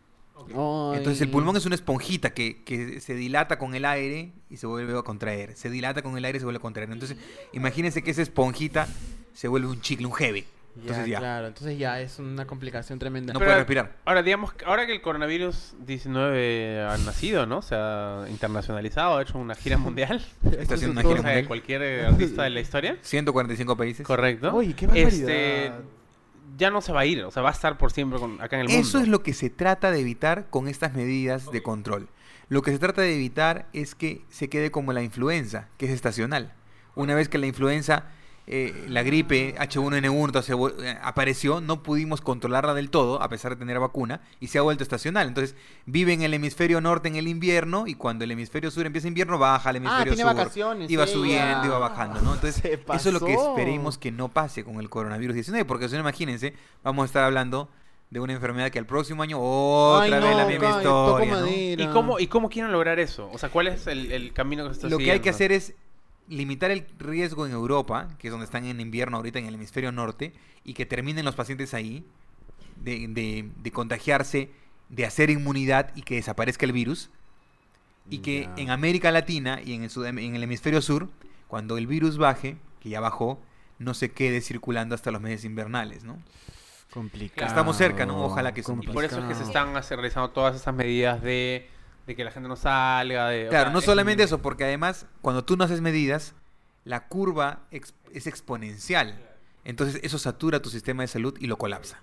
Entonces el pulmón es una esponjita que, que se dilata con el aire y se vuelve a contraer. Se dilata con el aire y se vuelve a contraer. Entonces imagínense que esa esponjita se vuelve un chicle, un heavy. Entonces ya, ya, claro, entonces ya es una complicación tremenda. no Pero- puede respirar. Ahora, digamos, que- ahora que el coronavirus 19 ha nacido, ¿no? Se ha internacionalizado, ha hecho una gira *laughs* mundial. Está haciendo una gira sea, de mundial. cualquier eh, artista de la historia. 145 países. Correcto. Uy, qué barbaridad. Este, ya no se va a ir, o sea, va a estar por siempre con- acá en el mundo. Eso es lo que se trata de evitar con estas medidas de control. Lo que se trata de evitar es que se quede como la influenza, que es estacional. Una vez que la influenza, eh, la gripe H1N1 entonces, vu- eh, apareció, no pudimos controlarla del todo, a pesar de tener vacuna, y se ha vuelto estacional. Entonces, vive en el hemisferio norte en el invierno, y cuando el hemisferio sur empieza invierno, baja al Ah, hemisferio tiene sur. vacaciones. Y va ella. subiendo y va bajando, ¿no? Entonces, *laughs* eso es lo que esperemos que no pase con el coronavirus 19, porque si no, imagínense, vamos a estar hablando de una enfermedad que al próximo año otra Ay, vez no, la misma historia. ¿Y cómo, ¿Y cómo quieren lograr eso? O sea, ¿cuál es el, el camino que se está Lo que hay que hacer es limitar el riesgo en Europa, que es donde están en invierno ahorita en el hemisferio norte, y que terminen los pacientes ahí de, de- de contagiarse, de hacer inmunidad y que desaparezca el virus. Y que en América Latina y en el, sud- en el hemisferio sur, cuando el virus baje, que ya bajó, no se quede circulando hasta los meses invernales, ¿no? Complicado. Estamos cerca, ¿no? Ojalá que sí. Y por eso es que se están realizando todas esas medidas de, de que la gente no salga. De, o Claro, sea, no solamente eso, porque además cuando tú no haces medidas, la curva ex- es exponencial. Entonces eso satura tu sistema de salud y lo colapsa.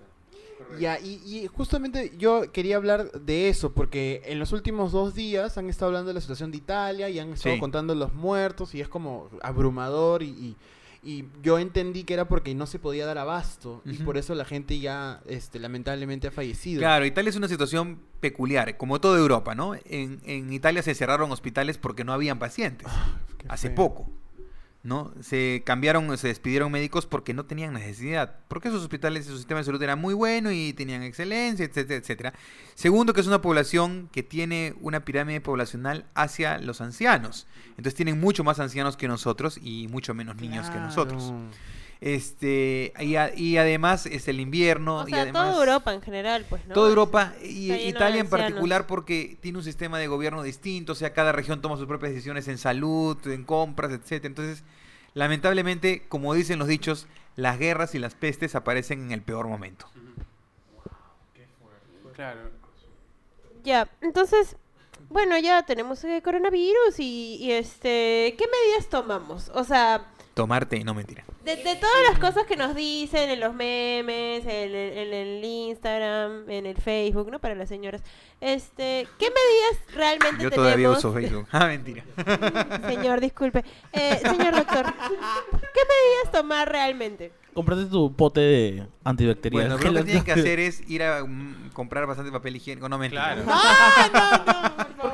Ya, y, y justamente yo quería hablar de eso, porque en los últimos dos días han estado hablando de la situación de Italia y han estado Sí. contando los muertos y es como abrumador y, y- y yo entendí que era porque no se podía dar abasto y por eso la gente ya este, lamentablemente ha fallecido. Claro, Italia es una situación peculiar, como toda Europa, ¿no? En, en Italia se cerraron hospitales porque no habían pacientes, hace feo. poco, ¿no? Se cambiaron, se despidieron médicos porque no tenían necesidad, porque esos hospitales y su sistema de salud era muy bueno y tenían excelencia, etcétera, etcétera. Segundo, que es una población que tiene una pirámide poblacional hacia los ancianos. Entonces tienen mucho más ancianos que nosotros y mucho menos niños que nosotros. Este, y, a- y además es el invierno. O y además, toda Europa en general, pues, ¿no? Toda Europa y Italia en particular porque tiene un sistema de gobierno distinto, o sea, cada región toma sus propias decisiones en salud, en compras, etcétera. Entonces, lamentablemente, como dicen los dichos, las guerras y las pestes aparecen en el peor momento. Claro. Ya, entonces, bueno, ya tenemos el coronavirus y, y, este, ¿qué medidas tomamos? O sea, Tomarte, no mentira. de, de todas las cosas que nos dicen en los memes, en, el- en el Instagram, en el Facebook, ¿no? Para las señoras, este, ¿qué medidas realmente Yo todavía tenemos? uso Facebook. *laughs* Ah, mentira. Señor, disculpe. Eh, señor doctor, ¿qué medidas tomar realmente? Comprate tu pote de antibacterial. Bueno, lo que *laughs* tienen que hacer es ir a mm, comprar bastante papel higiénico. No mentira. Claro. ¿Por qué la gente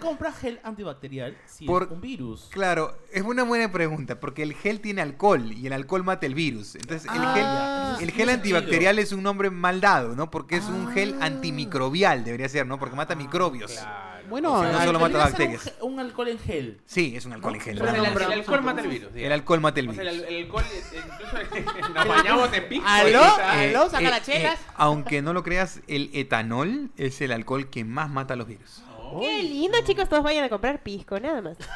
compra gel antibacterial si Por- es un virus? Claro, es una buena pregunta, porque el gel tiene alcohol y el alcohol mata el virus. Entonces, el Ah, gel, ya. el Eso gel tiene antibacterial es un nombre mal dado, ¿no? Porque es un gel Ah. antimicrobial, debería ser, ¿no? Porque mata microbios. Claro. Bueno, O sea, no solo mata bacterias. Un, alcohol en gel. Sí, es un alcohol en gel. O sea, el, ¿no? el alcohol mata el virus. El alcohol mata el O sea, virus. el, el alcohol, eh, incluso *laughs* nos bañamos en pisco. ¿Aló? sea, ¿Aló? ¿Saca las Eh, chelas? aunque no lo creas, el etanol es el alcohol que más mata los virus. Qué lindo, chicos, todos vayan a comprar pisco, nada más. *laughs*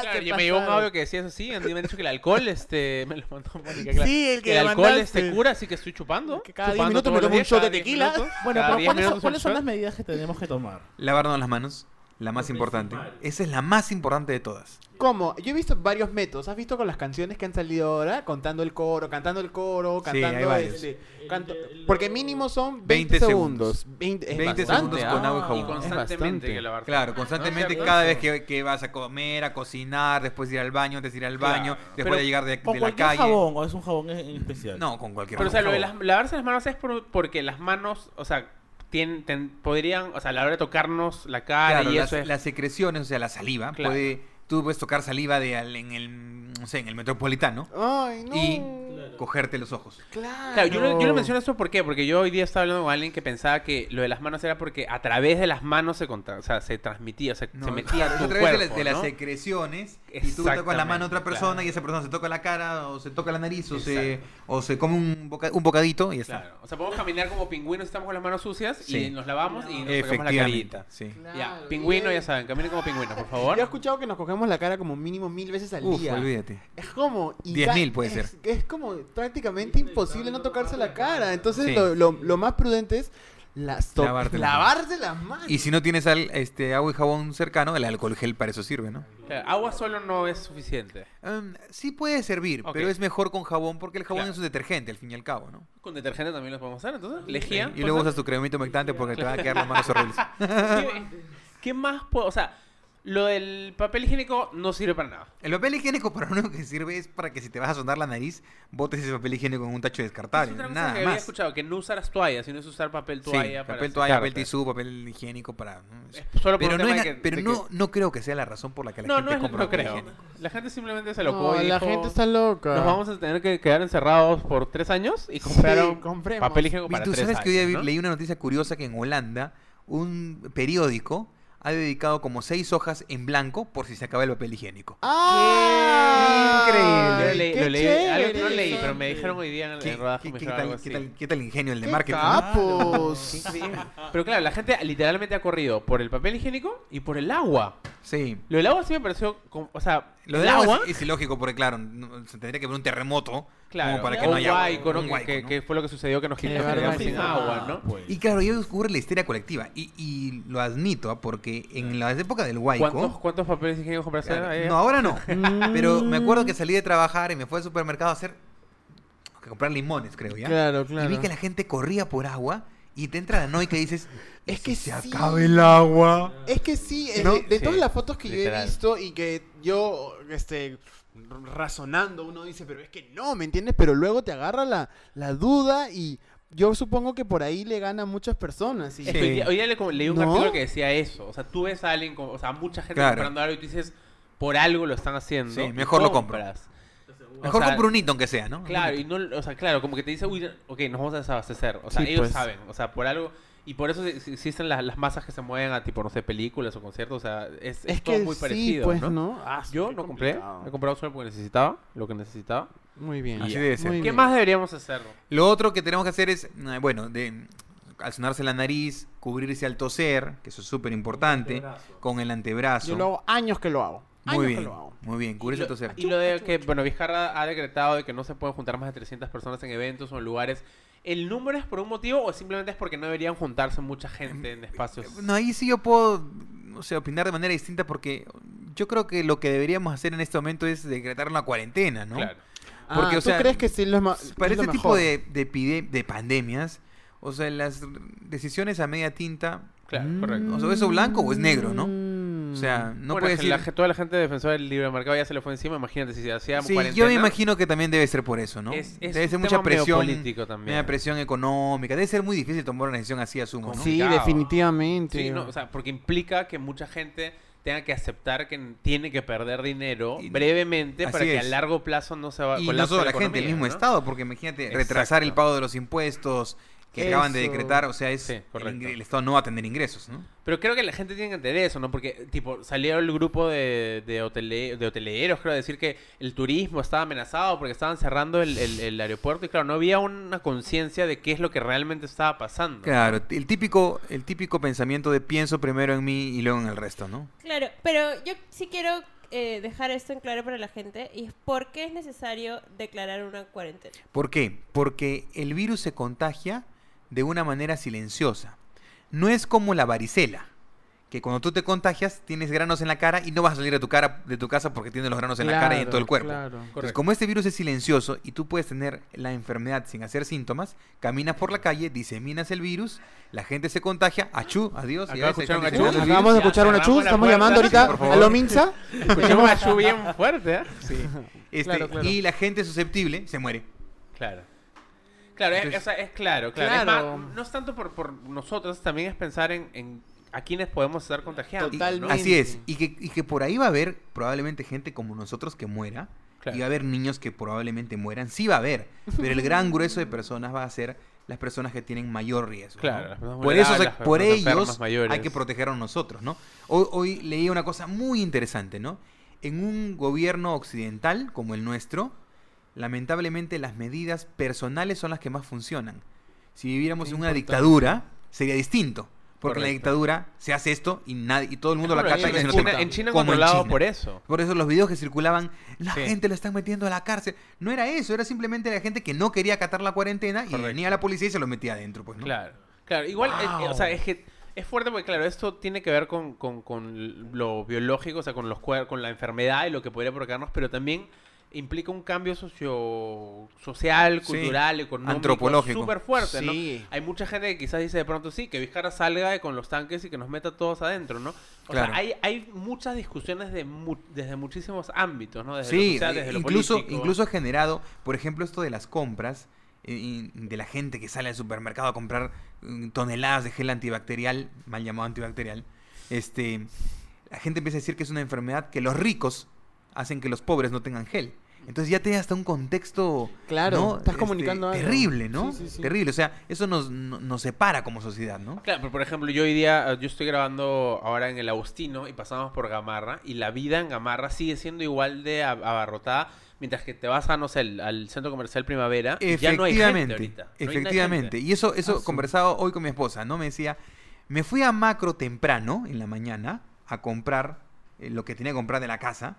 Claro, yo me llegó un audio que decía eso sí, me han dicho que el alcohol, este, me lo mandó Mónica, claro. Sí, el que el alcohol mandaste. este cura, así que estoy chupando. Que cada 10 chupando minutos me tomo un shot de cada 10 tequila. minutos, *laughs* Bueno, pero 10 ¿cuáles, son, un cuáles son shot. las medidas que tenemos que tomar? Lavarnos las manos, la más importante. Esa es la más importante de todas. ¿Cómo? Yo he visto varios métodos. ¿Has visto con las canciones que han salido ahora? Contando el coro, cantando el coro, Sí, hay cantando varios. este, canto- Porque mínimo son 20, 20 segundos. segundos. 20, es 20 bastante, segundos ¿ah? con agua y Y jabón. Es constantemente bastante. que lavar. Claro, constantemente No, cada vez que, que vas a comer, a cocinar, después de ir al baño, antes de ir al Claro. baño, después Pero de llegar de, ¿Con de la cualquier calle. jabón o es un jabón en, especial? No, con cualquier Pero o sea, lo de las, lavarse las manos es por- porque las manos, o sea, tienen, ten- podrían, o sea, a la hora de tocarnos la cara Claro, y las, eso es... las secreciones, o sea, la saliva, Claro. puede, tú puedes tocar saliva de al- en el, no sé, en el metropolitano Ay, no. y cogerte los ojos. Claro. Claro, yo, lo- yo lo menciono esto ¿por qué? porque yo hoy día estaba hablando con alguien que pensaba que lo de las manos era porque a través de las manos se, contra- o sea, se transmitía, o sea, No, se metía tu a través de, las- de las secreciones y tú tocas la mano a otra persona claro. y esa persona se toca la cara o se toca la nariz o se, o se come un, boca- un bocadito y ya está. Claro, o sea, podemos caminar como pingüinos, estamos con las manos sucias Sí. y nos lavamos y nos sacamos la carita. Sí. Ya, pingüino, ya saben, caminen como pingüinos, por favor. Yo he escuchado que nos cogemos la cara como mínimo mil veces al Uf, día. olvídate. Es como... 10.000 ca- puede es- ser. Es como prácticamente imposible no tocarse la cara. Entonces Sí. lo, lo- lo más prudente es las Lavarte las lavarse las manos. Y si no tienes al, este, agua y jabón cercano, el alcohol gel para eso sirve, ¿no? Claro, agua solo no es suficiente. Um, sí puede servir, pero es mejor con jabón porque el jabón Claro. es un detergente al fin y al cabo, ¿no? Con detergente también lo podemos hacer, entonces. Lejía. Y luego usas tu cremito humectante porque te van a quedar las manos *laughs* horribles. ¿Qué, qué más puedo? O sea, Lo del papel higiénico no sirve para nada. El papel higiénico para lo único que sirve es para que si te vas a sonar la nariz, botes ese papel higiénico en un tacho descartable. Es otra cosa Nada que había más. escuchado, que no usaras toallas, sino es usar papel Sí, toalla para papel toalla, papel tisú, papel higiénico para... ¿no? Es solo por Pero, no, es la- que- pero no, que- no creo que sea la razón por la que la No, gente no, es, compra no papel creo. higiénico. La gente simplemente se locó No, y la dijo, gente está loca. Nos vamos a tener que quedar encerrados por tres años y compraron compremos. papel higiénico Y para tú tres sabes que hoy leí una noticia curiosa que en Holanda un periódico ha dedicado como seis hojas en blanco por si se acaba el papel higiénico. ¡Ah! Increíble. Yo leí, ¡Qué lo leí, algo no leí, pero me dijeron hoy día en el ¿Qué, en rodaje, qué- me qué tal, qué tal- qué tal ingenio el de ¡Qué marketing? capos! Pero claro, la gente literalmente ha corrido por el papel higiénico y por el agua. Sí. Lo del agua sí me pareció, como- o sea, Lo el del agua agua, es, es ilógico porque, claro, no- se tendría que haber un terremoto claro, como para que o no haya ¿no? un huaico, que, ¿no? que fue lo que sucedió que nos quedamos sin barbaridad. agua, ¿no? Pues. Y claro, ya ocurre la histeria colectiva. Y, y lo admito, ¿ah? porque en la época del huaico... ¿Cuántos, ¿Cuántos papeles higiénicos compraste? Claro, ahí? No, ahora no. Mm. *laughs* Pero me acuerdo que salí de trabajar y me fui al supermercado a hacer. a comprar limones, creo, ¿ya? Claro, Y claro. vi que la gente corría por agua y te entra la noica y dices. Es "¿Y que si se sí. acaba el agua. Es que sí, ¿No? de, de Sí, todas las fotos que yo he visto y que yo, este, razonando, uno dice, pero es que no, ¿me entiendes? Pero luego te agarra la, la duda y yo supongo que por ahí le gana a muchas personas. Y Es que hoy día, hoy día le- leí un ¿No? artículo que decía eso. O sea, tú ves a alguien, con- o sea, mucha gente Claro. comprando algo y tú dices, por algo lo están haciendo. Sí, mejor lo compro. compras. Mejor O sea, compro un hito, aunque sea, ¿no? Claro, y no, o sea, claro, como que te dice, uy, ok, nos vamos a desabastecer. O sea, Sí, ellos pues. saben, o sea, por algo. Y por eso ex- existen las, las masas que se mueven a tipo, no sé, películas o conciertos. O sea, es, es es todo que muy sí, parecido. pues, ¿no? ¿no? Ah, Yo no compré, he comprado solo porque necesitaba lo que necesitaba. Muy bien. Así debe ser. Muy ¿Qué bien. más deberíamos hacer? Lo otro que tenemos que hacer es, eh, bueno, de al sonarse la nariz, cubrirse al toser, que eso es súper importante, con el antebrazo. Yo lo hago años que lo hago. Años Muy que bien, lo hago. muy bien, cubrirse al toser. Y lo de que, bueno, Vizcarra ha decretado de que no se pueden juntar más de 300 personas en eventos o en lugares. ¿El número es por un motivo o simplemente es porque no deberían juntarse mucha gente en espacios? No, ahí sí yo puedo, no sé, opinar de manera distinta porque yo creo que lo que deberíamos hacer en este momento es decretar una cuarentena, ¿no? Claro. Porque, Ah, o ¿tú sea, crees que sí lo es Para este tipo de, de, pandemias, o sea, las decisiones a media tinta, Claro, Mm. correcto. o sea, ¿eso blanco o es negro, no? O sea, no Bueno, puede decir... la, toda la gente defensora del libre mercado ya se le fue encima. Imagínate si se hacía Sí, cuarentena. yo me imagino que también debe ser por eso, ¿no? Es- es debe un ser mucha presión, político también. media presión económica. Debe ser muy difícil tomar una decisión así, asumo, ¿no? Sí, definitivamente. Sí, no, o sea, porque implica que mucha gente tenga que aceptar que tiene que perder dinero Y- brevemente para que es. a largo plazo no se va Y no solo la economía, gente, el mismo ¿no? Estado, porque imagínate, retrasar el pago de los impuestos que acaban de decretar, o sea, es Sí, el, Estado no va a tener ingresos, ¿no? Pero creo que la gente tiene que entender eso, ¿no? Porque, tipo, salió el grupo de, de, hotele- de hoteleros, creo, a decir que el turismo estaba amenazado porque estaban cerrando el, el- el aeropuerto y, claro, no había una conciencia de qué es lo que realmente estaba pasando. Claro, el típico, el típico pensamiento de pienso primero en mí y luego en el resto, ¿no? Claro, pero yo sí quiero eh, dejar esto en claro para la gente y es por qué es necesario declarar una cuarentena. ¿Por qué? Porque el virus se contagia de una manera silenciosa. No es como la varicela, que cuando tú te contagias tienes granos en la cara y no vas a salir de tu cara de tu casa porque tienes los granos en la cara y en todo el cuerpo. Claro. Entonces, como este virus es silencioso y tú puedes tener la enfermedad sin hacer síntomas, caminas por la calle, diseminas el virus, la gente se contagia, achú, adiós. Acabo ya de se escuchar un está diseminando achú. Acabamos de escuchar una la estamos puerta. llamando Sí, ahorita a Lominsa. Escuchamos una lluvia bien fuerte, ¿eh? Este, Claro, claro. Y la gente susceptible se muere. Claro. Claro, es, Entonces- o sea, es claro, claro. Es Claro. más, no es tanto por, por nosotros, también es pensar en, en a quienes podemos estar contagiando. Y- Totalmente. Así es. Y que, y que por ahí va a haber probablemente gente como nosotros que muera. Claro. Y va a haber niños que probablemente mueran. Sí va a haber. Pero el gran grueso de personas va a ser las personas que tienen mayor riesgo. Claro, ¿no? las personas Por eso, por las personas ellos hay que protegernos nosotros, ¿no? Hoy, hoy leí una cosa muy interesante, ¿no? En un gobierno occidental como el nuestro, lamentablemente las medidas personales son las que más funcionan. Si viviéramos en una importante. dictadura, sería distinto. Porque en la dictadura se hace esto y nadie y todo el mundo lo Bueno, acata y en, se lo China, en China controlado por eso. Por eso los videos que circulaban, la Sí. gente lo están metiendo a la cárcel. No era eso, era simplemente la gente que no quería acatar la cuarentena y venía la policía y se lo metía adentro, pues, ¿no? Claro, claro. Igual, eh, eh, o sea, es que es fuerte porque, claro, esto tiene que ver con, con- con lo biológico, o sea, con, los con la enfermedad y lo que podría provocarnos, pero también implica un cambio socio social, Sí, cultural, económico, antropológico. súper fuerte, ¿no? Sí. Hay mucha gente que quizás dice de pronto sí, que Vizcarra salga con los tanques y que nos meta todos adentro, ¿no? O Claro. sea, hay, hay muchas discusiones de mu- desde muchísimos ámbitos, ¿no? Desde lo Sí, social, desde lo incluso, político. incluso ha generado, por ejemplo, esto de las compras, eh, de la gente que sale al supermercado a comprar mm, toneladas de gel antibacterial, mal llamado antibacterial, este, la gente empieza a decir que es una enfermedad que los ricos hacen que los pobres no tengan gel. Entonces ya te da hasta un contexto Claro, ¿no? estás Este, comunicando algo. terrible, ¿no? Sí, sí, sí. Terrible, o sea, eso nos, no- nos separa como sociedad, ¿no? Claro, pero por ejemplo, yo hoy día, eh, yo estoy grabando ahora en el Agustino y pasamos por Gamarra y la vida en Gamarra sigue siendo igual de ab- abarrotada, mientras que te vas a, no sé, al, al centro comercial Primavera y ya no hay gente Efectivamente, ahorita. No hay efectivamente. gente. Y eso, eso Ah, sí. conversaba hoy con mi esposa, ¿no? Me decía, me fui a macro temprano en la mañana a comprar eh, lo que tenía que comprar de la casa,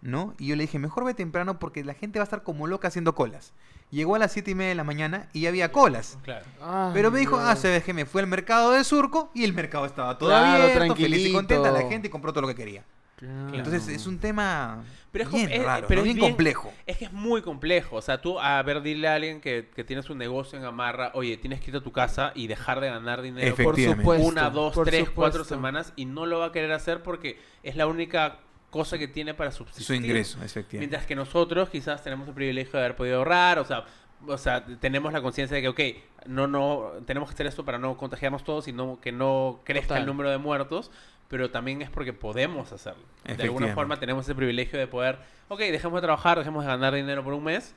¿no? Y yo le dije, mejor ve temprano porque la gente va a estar como loca haciendo colas. Llegó a las siete y media de la mañana y ya había colas. Claro. Ay, Pero me dijo, ah, se que me fui al mercado de Surco y el mercado estaba todo Claro, abierto, feliz y contenta, la gente compró todo lo que quería. Claro. Entonces es un tema Pero es bien es- raro, pero ¿no? es bien, bien- complejo. Es que es muy complejo. O sea, tú, a ver, dile a alguien que, que tienes un negocio en Gamarra, oye, tienes que ir a tu casa y dejar de ganar dinero por supuesto, una, dos, por tres, cuatro semanas y no lo va a querer hacer porque es la única cosa que tiene para subsistir. Su ingreso, efectivamente. Mientras que nosotros quizás tenemos el privilegio de haber podido ahorrar, o sea, o sea, tenemos la conciencia de que, ok, no, no, tenemos que hacer esto para no contagiarnos todos y no, que no crezca Total. el número de muertos, pero también es porque podemos hacerlo. De alguna forma tenemos ese privilegio de poder, ok, dejemos de trabajar, dejemos de ganar dinero por un mes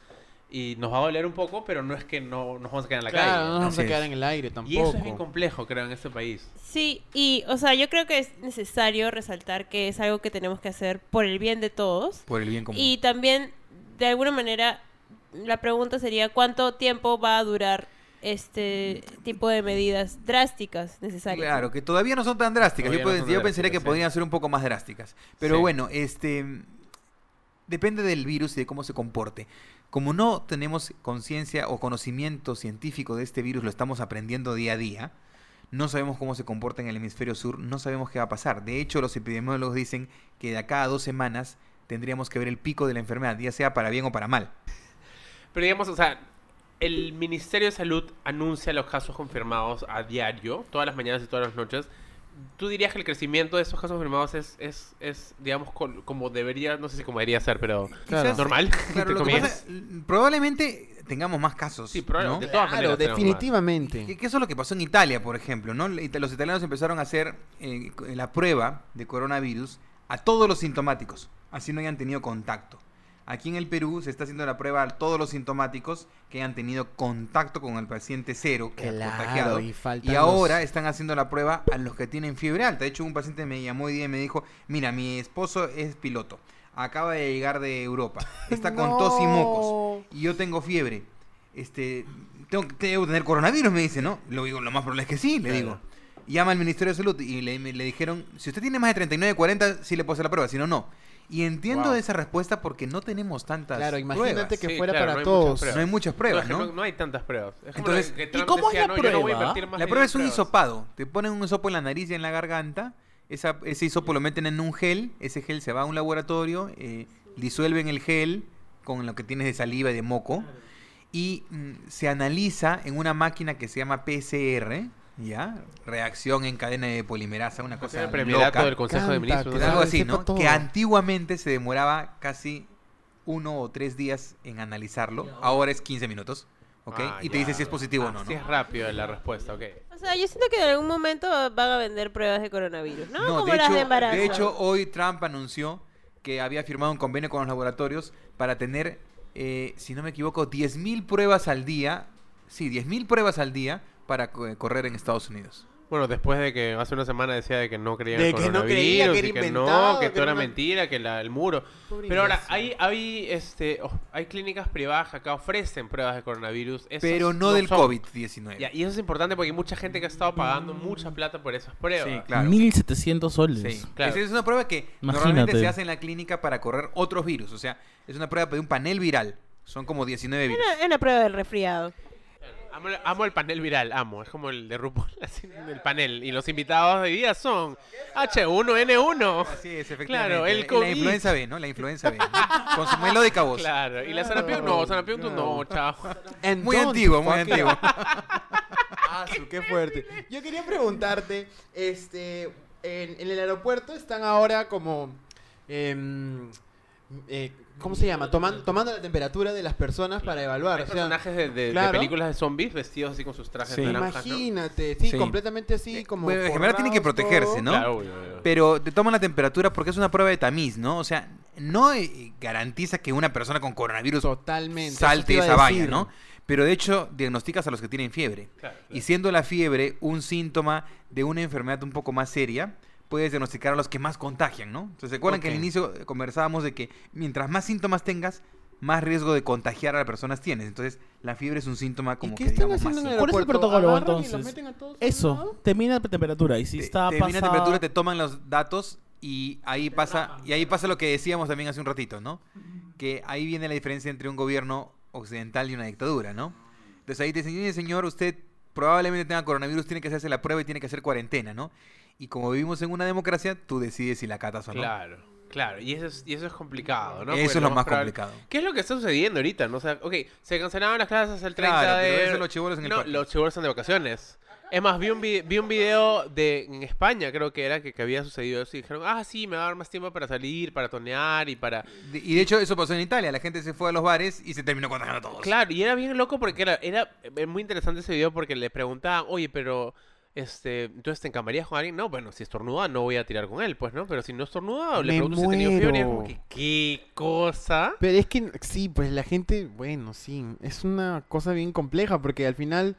y nos va a doler un poco, pero no es que no nos vamos a quedar en la Claro, no calle. nos vamos a quedar en el aire tampoco. Y eso es bien complejo, creo, en este país. Sí, y, o sea, yo creo que es necesario resaltar que es algo que tenemos que hacer por el bien de todos. Por el bien común. Y también, de alguna manera, la pregunta sería cuánto tiempo va a durar este tipo de medidas drásticas necesarias. Claro, que todavía no son tan drásticas. Yo, no yo pensaría que sí. podrían ser un poco más drásticas. Pero Sí. bueno, este depende del virus y de cómo se comporte. Como no tenemos conciencia o conocimiento científico de este virus, lo estamos aprendiendo día a día. No sabemos cómo se comporta en el hemisferio sur, no sabemos qué va a pasar. De hecho, los epidemiólogos dicen que de acá a dos semanas tendríamos que ver el pico de la enfermedad, ya sea para bien o para mal. Pero digamos, o sea, el Ministerio de Salud anuncia los casos confirmados a diario, todas las mañanas y todas las noches. ¿Tú dirías que el crecimiento de esos casos confirmados es, es, es digamos, col- como debería, no sé si como debería ser, pero Claro. normal? Claro, entre lo que comillas? pasa- probablemente tengamos más casos. Sí, probablemente. ¿no? De todas Claro, definitivamente. Que, que eso es lo que pasó en Italia, por ejemplo, ¿no? Los italianos empezaron a hacer eh, la prueba de coronavirus a todos los sintomáticos, así no hayan tenido contacto. Aquí en el Perú se está haciendo la prueba a todos los sintomáticos que hayan tenido contacto con el paciente cero que ha Claro, contagiado. y ahora los- están haciendo la prueba a los que tienen fiebre alta. De hecho, un paciente me llamó hoy día y me dijo, mira, mi esposo es piloto, acaba de llegar de Europa, está *laughs* con tos y mocos y yo tengo fiebre, este, tengo, que- debo tener coronavirus, me dice, ¿no? Lo digo, lo más probable es que sí, le Claro. digo. Llama al Ministerio de Salud y le, le dijeron, si usted tiene más de 39, 40, sí le puedo hacer la prueba, si no, no. Y entiendo Wow. esa respuesta porque no tenemos tantas Claro, imagínate pruebas. que Sí, fuera claro, para no todos. No hay muchas pruebas, no, es que ¿no? no hay tantas pruebas. Es Entonces, que ¿y cómo es la prueba? La prueba es un pruebas". hisopado. Te ponen un hisopo en la nariz y en la garganta. Esa, ese hisopo lo meten en un gel. Ese gel se va a un laboratorio. eh, disuelven el gel con lo que tienes de saliva y de moco. Y mm, se analiza en una máquina que se llama PCR. ¿Ya? Reacción en cadena de polimerasa. Una O sea, cosa el loca. del Consejo de Ministros. que ¿no? Algo Claro, así, ¿no? todo. Que antiguamente se demoraba casi uno o tres días en analizarlo. Ahora es 15 minutos. ¿Ok? Ah, y te ya. dice si es positivo o no. ¿no? es rápido la respuesta, ok. O sea, yo siento que en algún momento van a vender pruebas de coronavirus, ¿no? No, Como de las hecho, de embarazo. de hecho, hoy Trump anunció que había firmado un convenio con los laboratorios para tener, eh, si no me equivoco, 10.000 pruebas al día. Sí, 10.000 pruebas al día para co- correr en Estados Unidos. Bueno, después de que hace una semana decía de que no creía en De el que no coronavirus, creía, que era y que inventado, no, que que todo era era una- mentira, que la- el muro. Pobre Pero ahora, hay, hay, este, oh, hay clínicas privadas que acá ofrecen pruebas de coronavirus. Pero no, del son. COVID-19. Ya, y eso es importante porque hay mucha gente que ha estado pagando mucha plata por esas pruebas. Sí, claro. 1700 soles. Sí, Claro. Esa es una prueba que Imagínate. normalmente se hace en la clínica para correr otros virus. O sea, es una prueba de un panel viral. Son como 19 Es virus. una, es una prueba del resfriado. Amo, amo el panel viral, amo. Es como el de RuPaul, *laughs* así, el panel. Y los invitados de hoy día son H1N1. Así es, efectivamente. Claro, el la, COVID. la influenza B, ¿no? La influenza B. ¿no? Con su melódica voz. Claro, y la Sarapión no, Sarapión tú no, chao. And Muy antiguo, muy antiguo. *laughs* Ah, su, qué fuerte. Yo quería preguntarte, este, en, en el aeropuerto están ahora como, em, eh, ¿cómo se llama? Toman- tomando la temperatura de las personas para evaluar. Hay o sea, personajes de, de- de claro. películas de zombies vestidos así con sus trajes Sí. naranjas, ¿no? imagínate, sí, Sí. completamente así como. Bueno, en general tienen que protegerse. ¿no? Claro, obvio, obvio. Pero te toman la temperatura porque es una prueba de tamiz, ¿no? O sea, no eh, garantiza que una persona con coronavirus Totalmente. salte esa valla. ¿no? Pero de hecho, diagnosticas a los que tienen fiebre. Claro, claro. Y siendo la fiebre un síntoma de una enfermedad un poco más seria, puedes diagnosticar a los que más contagian, ¿no? Entonces, ¿se acuerdan que al inicio conversábamos de que mientras más síntomas tengas, más riesgo de contagiar a las personas tienes? Entonces, la fiebre es un síntoma como ¿Y qué que están digamos más haciendo en el. ¿Cuál es el aeropuerto? protocolo, ¿Agarran y los entonces? meten a todos a un Eso, lado? te mide la temperatura y si Te- está te viene la pasada- temperatura, te toman los datos y ahí pasa y ahí pasa lo que decíamos también hace un ratito, ¿no? Que ahí viene la diferencia entre un gobierno occidental y una dictadura, ¿no? Entonces ahí te dicen, "Mire, señor, usted probablemente tenga coronavirus, tiene que hacerse la prueba y tiene que hacer cuarentena, ¿no? Y como vivimos en una democracia, tú decides si la catas o no. Claro, claro. Y eso es, y eso es complicado, ¿no? Eso Porque es lo más complicado. ¿Qué es lo que está sucediendo ahorita? No? O sea, ok, se cancelaban las clases el 30 Claro, pero de... eso los chibolos en el No, parque. los chibolos están de vacaciones. Es más, vi un, vi, vi un video de en España, creo que era, que, que había sucedido eso. Y dijeron, ah, sí, me va a dar más tiempo para salir, para tonear y para... De- Y de hecho eso pasó en Italia, la gente se fue a los bares y se terminó contagiando a todos. Claro, y era bien loco porque era, era eh, muy interesante ese video porque le preguntaban, oye, pero... Este, entonces te encamarías con alguien, no, bueno, si estornuda no voy a tirar con él, pues, ¿no? Pero si no estornuda, le Me pregunto si ha tenido fiebre, es como que, ¿qué cosa? Pero es que sí, pues la gente, bueno, sí, es una cosa bien compleja porque al final,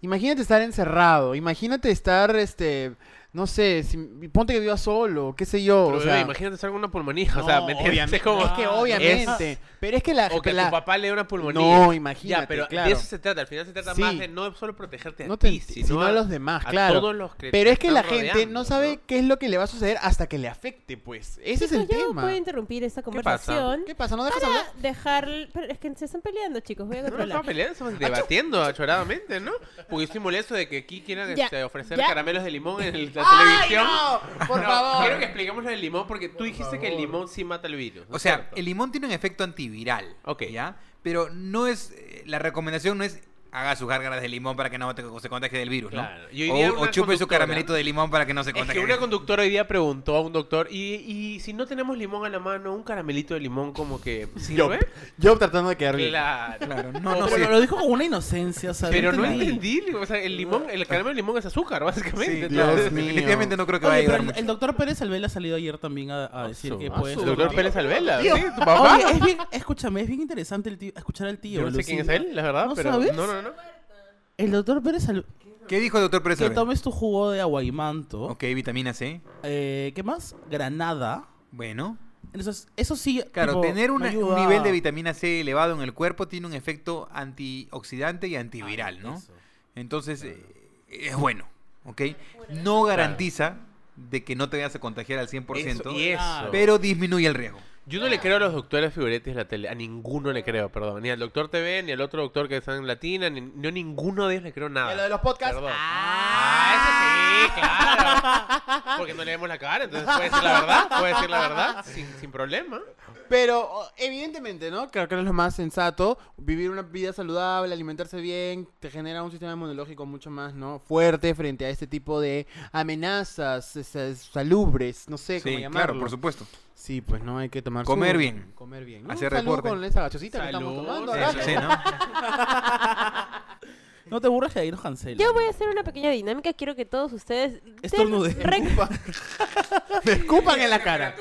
imagínate estar encerrado, imagínate estar, este, no sé, si- ponte que vivas solo, qué sé yo, Pero, o bebé, sea, imagínate estar con una pulmonía, o sea, no, ¿me entiendes? obviamente, Es como- es que obviamente, pero es que la, O que a la- tu papá le dé una pulmonía. No, imagínate, Ya, pero claro. de eso se trata. Al final se trata Sí. más de no solo protegerte a no te ti, sino, sino a los demás, a claro. todos los que Pero es que la gente rodeando, no sabe qué es lo que le va a suceder hasta que le afecte, pues. Ese es el Chicos, yo tema. puedo interrumpir esta pasa? conversación ¿Qué pasa? ¿No dejas para hablar? dejar... Pero es que se están peleando, chicos. Voy a No, no controlar. estamos peleando, estamos debatiendo achoradamente, ¿no? Porque yo estoy molesto de que aquí quieran este, ofrecer caramelos de limón en el- la ¡Ay, televisión. no! Por favor. Quiero que expliquemos lo del limón porque tú dijiste que el limón sí mata el virus. ¿no O sea, cierto? el limón tiene un efecto antiviral. Ok. ¿Ya? Pero no es. eh, La recomendación no es haga sus gárgaras de limón para que no te- se contagie del virus, ¿no? Claro. Día O, o chupe su caramelito de limón para que no se Es contagie. que una conductora hoy día preguntó a un doctor, ¿y, y si no tenemos limón a la mano, un caramelito de limón como que *laughs* Yo, sirve? yo tratando de quedar bien. Claro. Claro, no, No, no pero sé. lo dijo con una inocencia, o sea, Pero no entendí. o sea, el limón, el caramelo de limón es azúcar, básicamente. Sí, Dios mío. definitivamente no creo que Oye, vaya a pero ayudar el, mucho. el doctor Pérez Alvela ha salido ayer también a, a decir que puede El ser- doctor Pérez Alvela. ¿sí? ¿Tu papá? Oye, es bien, escúchame, es bien interesante el tío, escuchar al tío. Yo no sé quién es él, la verdad, ¿No pero... sabes? No, no, no. El doctor Pérez Alvela. ¿Qué dijo el doctor Pérez Que tomes tu jugo de aguaimanto. Ok, vitamina C. Eh, ¿Qué más? Granada. Bueno. Entonces, eso sí. Claro, tipo, tener me un ayuda- nivel de vitamina C elevado en el cuerpo tiene un efecto antioxidante y antiviral, ¿no? Eso. Entonces, eh, es bueno, ¿ok? No garantiza de que no te vayas a contagiar al 100%, Eso, y eso. pero disminuye el riesgo. Yo no le creo a los doctores figuretes de la tele, a ninguno le creo, perdón. Ni al doctor TV, ni al otro doctor que está en Latina, ni, no ninguno de ellos le creo nada. ¿Y lo de los podcasts? Perdón. Ah, ese sí, claro. Porque no le vemos la cara, entonces puede decir la verdad, puede decir la verdad, sin, sin problema. Pero evidentemente, ¿no? Creo que es lo más sensato. Vivir una vida saludable, alimentarse bien, te genera un sistema inmunológico mucho más, ¿no? Fuerte frente a este tipo de amenazas esas salubres, no sé cómo Sí, llamarlo. claro, por supuesto. Sí, pues no hay que tomar Comer su- bien. Comer bien. Hacer deporte. con esa gachosita que estamos tomando. Eso sí, ¿no? *laughs* No te burles que ahí nos. Yo voy a hacer una pequeña dinámica. Quiero que todos ustedes... den Estornude. re- *laughs* Me escupan en la cara.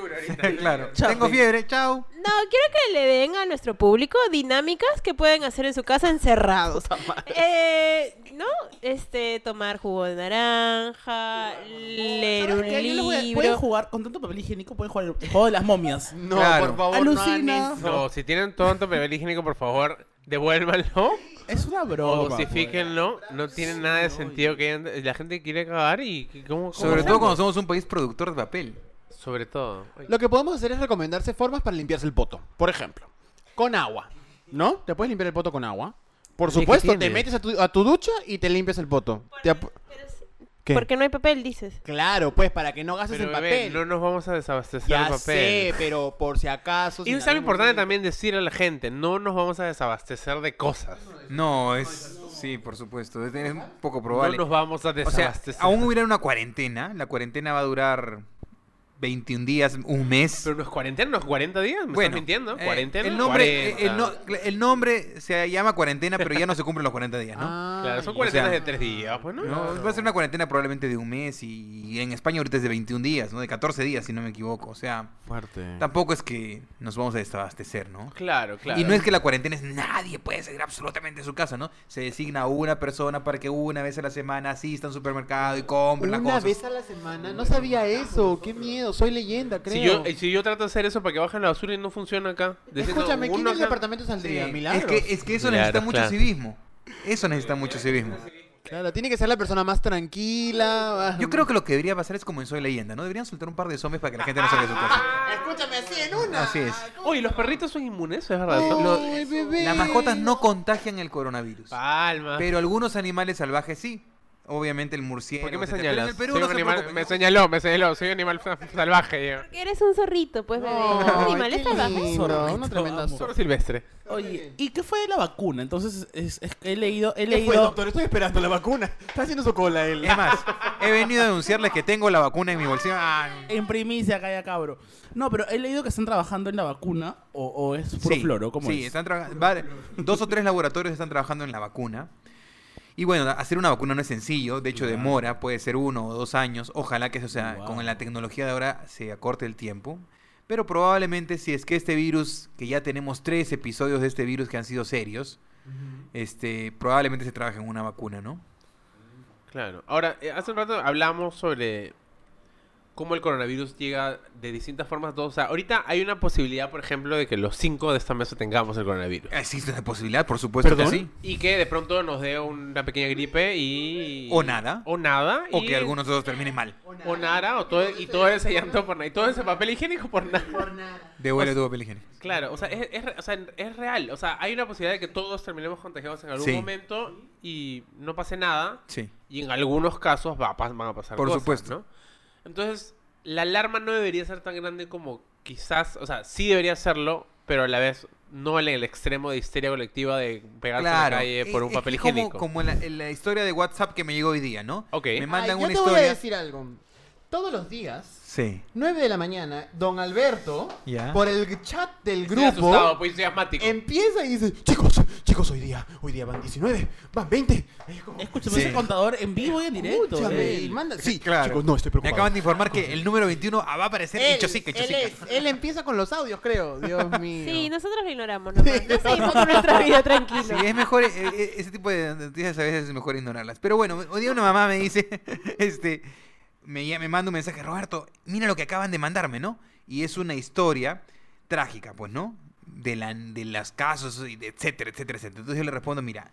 claro. Chao, Tengo fiebre, chao. No, quiero que le den a nuestro público dinámicas que pueden hacer en su casa encerrados. Eh, ¿No? Este, tomar jugo de naranja, leer un ¿Sabes qué? Yo les voy a- libro. Pueden jugar, con tanto papel higiénico, pueden jugar el juego de las momias. No, Claro. por favor, Alucina. no hagan eso. No, si tienen tonto papel higiénico, por favor, devuélvanlo Es una o broma. dosifíquenlo. No tiene nada de sentido que hayan- la gente quiere cagar y y ¿cómo, cómo Sobre todo hacemos? cuando somos un país productor de papel. Sobre todo. Lo que podemos hacer es recomendarse formas para limpiarse el poto. Por ejemplo, con agua. ¿No? Te puedes limpiar el poto con agua. Por ¿Y qué supuesto, te tiene? metes a tu, a tu ducha y te limpias el poto. Te ap- Pero sí- ¿Qué? Porque no hay papel, dices. Claro, pues para que no gastes Pero en bebé, papel. no nos vamos a desabastecer ya de papel. sé, pero por si acaso. Y es algo importante también decir a la gente, no nos vamos a desabastecer de cosas. No, es... Sí, por supuesto. Es, poco No probable. nos vamos a o sea, desabastecer. aún hubiera una cuarentena. La cuarentena va a durar 21 días, un mes. Pero no es cuarentena, no es 40 días, me bueno, estás mintiendo. eh, Cuarentena, el nombre, 40. el, no- el nombre se llama cuarentena, pero ya no se cumplen los 40 días, ¿no? *laughs* Ah, Claro, son cuarentenas sea, de 3 días, pues no. No, va a ser una cuarentena probablemente de un mes y en España ahorita es de 21 días, ¿no? De 14 días, si no me equivoco. O sea, Fuerte. tampoco es que nos vamos a desabastecer, ¿no? Claro, claro. Y no es que la cuarentena es nadie puede salir absolutamente de su casa, ¿no? Se designa una persona para que una vez a la semana asista a un supermercado y compre las Una cosas. vez a la semana. No sabía eso. Qué miedo. Soy leyenda, creo. Si yo, eh, si yo trato de hacer eso para que bajen la basura y no funciona acá. Escúchame, ¿quién en el departamento saldría? Sí, Milagros. es que, es que eso Milagros, necesita mucho claro. civismo. Eso necesita mucho civismo. Claro, tiene que ser la persona más tranquila. Yo creo que lo que debería pasar es como en Soy Leyenda, ¿no? Deberían soltar un par de zombies para que la gente no salga de su casa. Escúchame así en una. Así es. Oye, ¿los perritos son inmunes? ¿Es verdad? Las mascotas no contagian el coronavirus. Palma. Pero algunos animales salvajes sí. Obviamente el murciélago. ¿Por qué me en señalas? el Perú Soy no un se animal- preocupen, me ¿no? señaló, me señaló. Soy un animal sa- salvaje. yo. Porque eres un zorrito, pues, bebé. Ay, qué salvajes. lindo, Zorrito, Una tremenda amo. Zorro silvestre. Oye, ¿y qué fue de la vacuna? Entonces, es, es- he leído, he ¿Qué fue, leído, doctor? Estoy esperando la vacuna. Está haciendo su cola él. Es más, he venido a denunciarles que tengo la vacuna en mi bolsillo. Ah, en primicia, calla cabro. No, pero he leído que están trabajando en la vacuna, o, o es puro sí, floro, ¿cómo sí, es? están traba- va- dos o tres laboratorios están trabajando en la vacuna. Y bueno, hacer una vacuna no es sencillo, de hecho demora, puede ser uno o dos años. Ojalá que eso sea, Wow. con la tecnología de ahora se acorte el tiempo. Pero probablemente si es que este virus, que ya tenemos tres episodios de este virus que han sido serios, este, probablemente se trabaje en una vacuna, ¿no? Claro. Ahora, eh, hace un rato hablamos sobre cómo el coronavirus llega de distintas formas a todos. O sea, ahorita hay una posibilidad, por ejemplo, de que los cinco de esta mesa tengamos el coronavirus. Existe una posibilidad, por supuesto ¿Perdón? que sí. Y que de pronto nos dé una pequeña gripe y... O nada. O nada. O y- que algunos de ellos terminen mal. O nada, o todo, y todo ese llanto por nada. Y todo ese papel higiénico por nada. Devuelve tu papel higiénico. Claro, o sea, es, es re- o sea, es real. O sea, hay una posibilidad de que todos terminemos contagiados en algún Sí. momento y no pase nada. Sí. Y en algunos casos va, van a pasar Por cosas, supuesto. ¿no? Entonces, la alarma no debería ser tan grande como quizás, o sea, sí debería serlo, pero a la vez no en el extremo de histeria colectiva de pegarse en la calle por un es papel que como- higiénico. Como, en la, en la historia de WhatsApp que me llegó hoy día, ¿no? Ok. Me mandan Ay, yo una te voy a historia. decir algo. Todos los días, Sí. 9 de la mañana, don Alberto, por el chat del grupo, asustado, pues asmático. empieza y dice, chicos, chicos, hoy día, hoy día van 19, van 20. Ahí es como, Escúchame, Sí. ese contador en vivo y en directo. Escúchame, y manda- Sí, Claro. chicos, no, estoy Me acaban de informar que el número 21 ah, va a aparecer él, en Chosica, en él, Chosica. es- él empieza con los audios, creo. Dios *laughs* mío. Sí, nosotros lo ignoramos, nomás. No seguimos con nuestra vida tranquila. Sí, es mejor, eh, eh, ese tipo de noticias a veces es mejor ignorarlas. Pero bueno, hoy día una mamá me dice, *laughs* este, me, me manda un mensaje, Roberto, mira lo que acaban de mandarme, ¿no? Y es una historia trágica, pues, ¿no? De, la, de los casos, etcétera, etcétera, etcétera. Entonces yo le respondo, mira,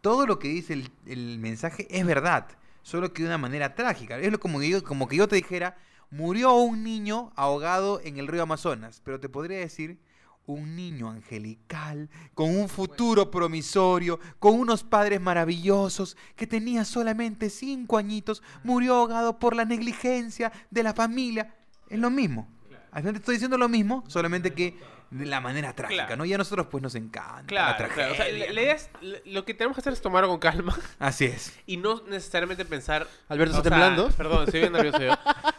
todo lo que dice el, el mensaje es verdad, solo que de una manera trágica. Es lo como como que yo te dijera, murió un niño ahogado en el río Amazonas, pero te podría decir un niño angelical, con un futuro promisorio, con unos padres maravillosos, que tenía solamente cinco añitos, murió ahogado por la negligencia de la familia. Es lo mismo. Al final te estoy diciendo lo mismo, solamente que de la manera trágica, Claro. ¿no? Y a nosotros pues nos encanta la Claro, tragedia. claro. O sea, la, la idea es, lo que tenemos que hacer es tomarlo con calma *laughs* Así es. y no necesariamente pensar... Alberto está sea, temblando. Perdón, estoy bien nervioso yo.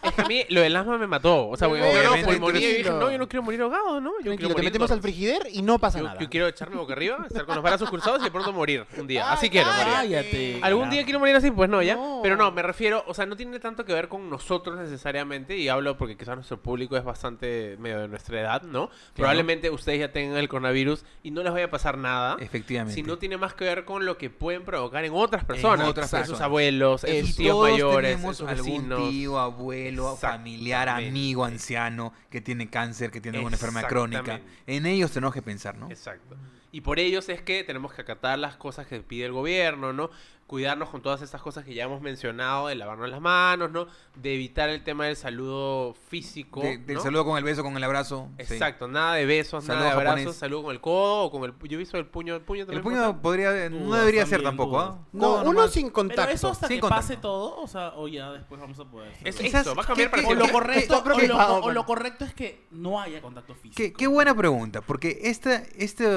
Es que a mí lo del asma me mató. O sea, yo no, pulmonía y dije, no, yo no quiero morir ahogado, ¿no? Yo quiero te morir metemos al frigider y no pasa yo, nada. yo quiero echarme boca arriba, estar con los brazos cruzados y de pronto morir un día. Así quiero morir. Cállate. ¿Algún día quiero morir así? Pues no, ya. No. Pero no, me refiero, o sea, no tiene tanto que ver con nosotros necesariamente, y hablo porque quizás nuestro público es bastante medio de nuestra edad, ¿no? Probablemente ustedes ya tengan el coronavirus y no les vaya a pasar nada. Efectivamente. Si no tiene más que ver con lo que pueden provocar en otras personas. otras en sus personas. abuelos, en Y sus tíos todos mayores, en tenemos sus algún vecinos. tío, abuelo, familiar, amigo, anciano, que tiene cáncer, que tiene alguna enfermedad crónica. En ellos tenemos que pensar, ¿no? Exacto. Y por ellos es que tenemos que acatar las cosas que pide el gobierno, ¿no? Cuidarnos con todas estas cosas que ya hemos mencionado, de lavarnos las manos, ¿no? De evitar el tema del saludo físico. De- del ¿no? saludo con el beso, con el abrazo. sí. Exacto, nada de besos, Saludo nada de abrazos, japonés. saludo con el codo o con el... Yo he visto el puño, el puño El también puño pasa. podría, no Dudas debería ser tampoco. ¿ah? No, Codo uno nomás. sin contacto. Pero eso hasta Sin que contacto. pase todo, o sea, o ya después vamos a poder. Es eso, va a cambiar ¿qué- para qué- lo correcto, o lo, o lo correcto es que no haya contacto físico. Qué, qué buena pregunta, porque esta, este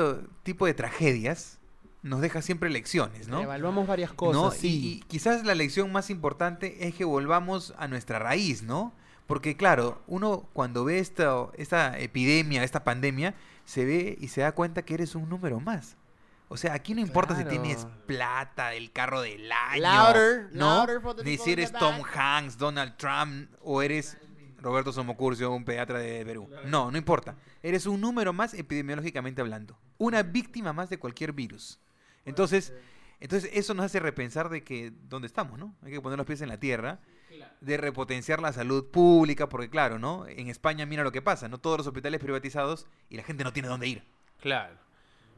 tipo de tragedias nos deja siempre lecciones, ¿no? Evaluamos varias cosas. ¿no? sí. Y, y quizás la lección más importante es que volvamos a nuestra raíz, ¿no? Porque claro, uno cuando ve esta, esta epidemia, esta pandemia, se ve y se da cuenta que eres un número más. O sea, aquí no importa si tienes plata, el carro del año, Louder, ¿no? louder Ni si eres Tom. Hanks, Donald Trump o eres Roberto Somocurcio, un pediatra de Perú. No, no importa. Eres un número más epidemiológicamente hablando. Una víctima más de cualquier virus. Entonces, entonces eso nos hace repensar de que dónde estamos, ¿no? Hay que poner los pies en la tierra, de repotenciar la salud pública, porque claro, ¿no? En España mira lo que pasa, ¿no? Todos los hospitales privatizados y la gente no tiene dónde ir, Claro,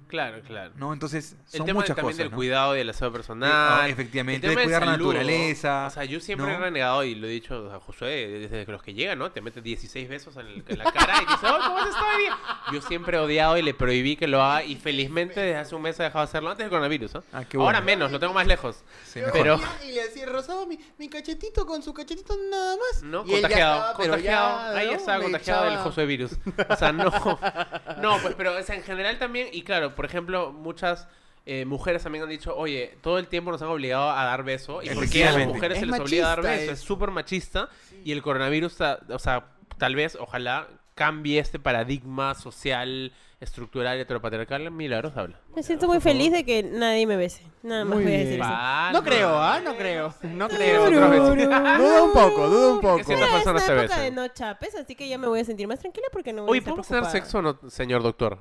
claro, claro. ¿no? Entonces, El son tema muchas también cosas, del ¿no? cuidado y del aseo Eh, personal. ah, efectivamente, El tema de cuidar la naturaleza, O sea, yo siempre ¿no? he renegado y lo he dicho a Josué, desde que los que llegan, ¿no? Te meten 16 besos en, el- en la cara y dices, oh, ¿cómo has estado día?". Yo siempre he odiado y le prohibí que lo haga y felizmente desde hace un mes he dejado de hacerlo antes del coronavirus, ¿no? Ah, qué Ahora menos, lo tengo más lejos. Sí. Pero... Y le decía, rozaba mi, mi cachetito con su cachetito nada más. No, Y él ya contagiado, estaba, contagiado. ya, Ahí ¿no? estaba contagiado del Josué virus. O sea, no. *laughs* No, pues, pero o sea, en general también, y claro, por ejemplo, muchas eh, mujeres también han dicho, oye, todo el tiempo nos han obligado a dar beso. ¿Y por qué a las mujeres se Es les obliga a dar beso? Es súper machista. Y el coronavirus, o sea, tal vez, ojalá, cambie este paradigma social, estructural, heteropatriarcal. Milagros habla. Me siento muy feliz de que nadie me bese. Nada más Muy voy a decir eso. No creo, ¿ah? No creo. No Creo, creo. otra vez. *laughs* Duda un poco, duda un poco. es una época de no chapes, así que ya me voy a sentir más tranquila porque no voy Oye, a estar ¿podemos tener preocupada. sexo o no, señor doctor?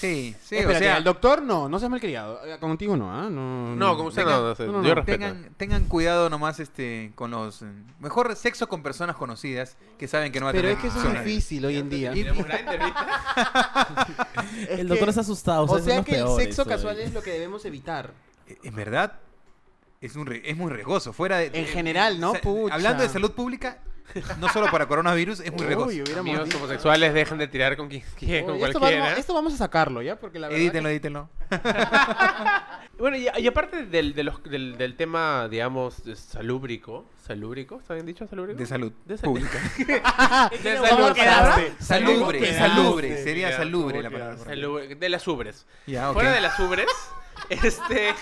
Sí, sí, Espérate, o sea, al doctor no, no seas malcriado. Eh, Contigo no, ¿ah? No, No, como usted Tengan- no, no sé, no, no, yo no, respeto. tengan, tengan cuidado nomás este con los eh, mejor sexo con personas conocidas que saben que no va a Pero tener es que eso es difícil hoy en día. *laughs* El doctor está asustado. O sea que el peores sexo casual es lo que debemos evitar. Eh, En verdad es un es muy riesgoso, fuera de En general, ¿no? Hablando de salud pública, *laughs* no solo para coronavirus, es muy riesgoso. Uy, hubiéramos Amigos dicho- homosexuales, dejen de tirar con quien quien- con Uy, esto, cualquiera. vamos, esto vamos a sacarlo, ¿ya? Porque la verdad Edítenlo, que- edítenlo. *laughs* Bueno, y, y aparte del, de los- del, del tema, digamos, de salúbrico, salúbrico, ¿está bien dicho salúbrico? De salud De salud. pública. *laughs* De ¿Cómo salud. quedaste? Salubre, ¿Cómo salubre, sería Ya, salubre ¿cómo la palabra. De las ubres. Ya, ok. Fuera de las ubres, este,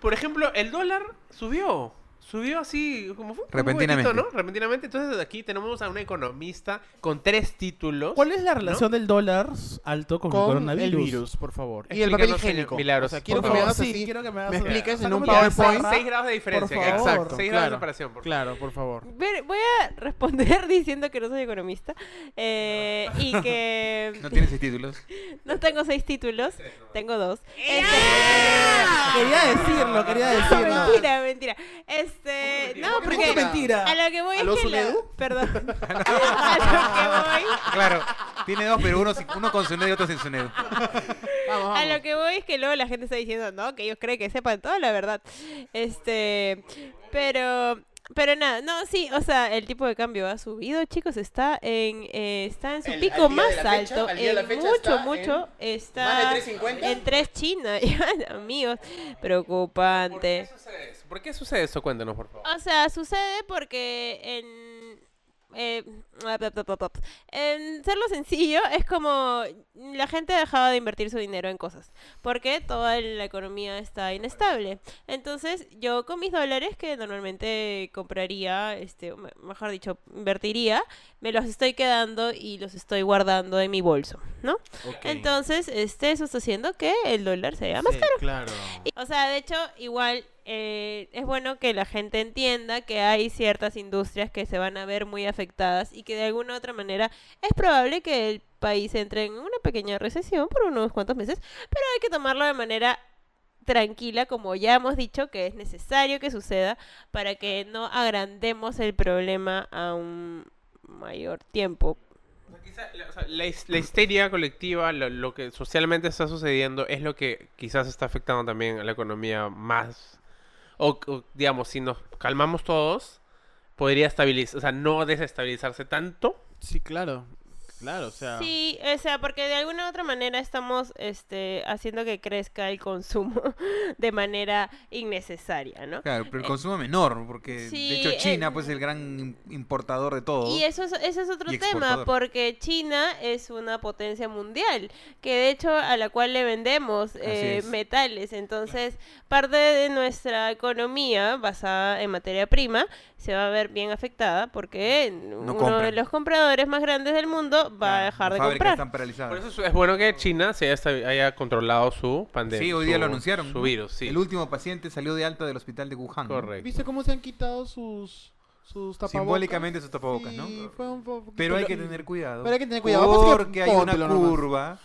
por ejemplo, el dólar subió. Subió así, como fue. Repentinamente. momentito, ¿no? Repentinamente. Entonces aquí tenemos a una economista con tres títulos. ¿Cuál es la relación del dólar alto con, el coronavirus? el virus, por favor. Y el papel higiénico. Milagros, O sea, quiero que me favor. Sí, así. quiero que me hagas me una- expliques en un PowerPoint. pizarra. 6 grados de diferencia. Por favor. Exacto, 6 grados de claro. separación. por favor. Claro, por favor. Ver, voy a responder *laughs* diciendo que no soy economista eh, y que *laughs* No tienes seis títulos. *laughs* no tengo seis títulos, tengo dos. Este- Quería decirlo, quería No, decirlo. mentira, mentira. Este, no, ¿Por qué porque mentira? a lo que voy ¿A es lo que la- perdón. *laughs* *laughs* a lo que voy Claro, tiene dos, pero uno, sin- uno con su y otro sin su Vamos, A lo que voy es que luego la gente está diciendo, no, que ellos creen que sepan toda la verdad. Este, pero, pero nada, no, sí, o sea, el tipo de cambio ha subido, chicos, está en, eh, está en su El- pico más fecha, alto, en mucho, está mucho, en está ¿Más de 3.50? en tres China, *laughs* ya, amigos, preocupante. ¿Por qué sucede eso? ¿Por qué sucede eso? Cuéntanos, por favor. O sea, sucede porque en... eh, en serlo sencillo es como la gente ha dejado de invertir su dinero en cosas porque toda la economía está inestable. Entonces yo con mis dólares que normalmente compraría este mejor dicho invertiría me los estoy quedando y los estoy guardando en mi bolso no entonces este eso está haciendo que el dólar sea más Sí, caro. claro. y- O sea, de hecho, igual eh, es bueno que la gente entienda que hay ciertas industrias que se van a ver muy afectadas y que de alguna u otra manera es probable que el país entre en una pequeña recesión por unos cuantos meses, pero hay que tomarlo de manera tranquila, como ya hemos dicho que es necesario que suceda para que no agrandemos el problema a un mayor tiempo. La, la his- la histeria colectiva, lo que socialmente está sucediendo, es lo que quizás está afectando también a la economía más. O, digamos, si nos calmamos todos, podría estabilizar, o sea, no desestabilizarse tanto. Sí, claro. Claro, o sea. Sí, o sea, porque de alguna u otra manera estamos este, haciendo que crezca el consumo *laughs* de manera innecesaria, ¿no? Claro, pero el Eh, consumo menor, porque sí, de hecho China eh, pues es el gran im- importador de todo. Y eso es, ese es otro tema, porque China es una potencia mundial, que de hecho a la cual le vendemos eh, es. metales. Entonces, parte de nuestra economía basada en materia prima se va a ver bien afectada porque uno de los compradores más grandes del mundo va a dejar de comprar. están paralizadas. Por eso es- bueno que China se haya, controlado su pandemia. Sí, hoy día su- lo anunciaron. Su ¿no? virus, sí. El último paciente salió de alta del hospital de Wuhan. ¿no? Correcto. ¿Viste cómo se han quitado sus, sus tapabocas? Simbólicamente sus tapabocas, ¿no? Sí, fue un poco- Pero hay que pero- tener cuidado. Pero hay que tener cuidado. Porque hay una curva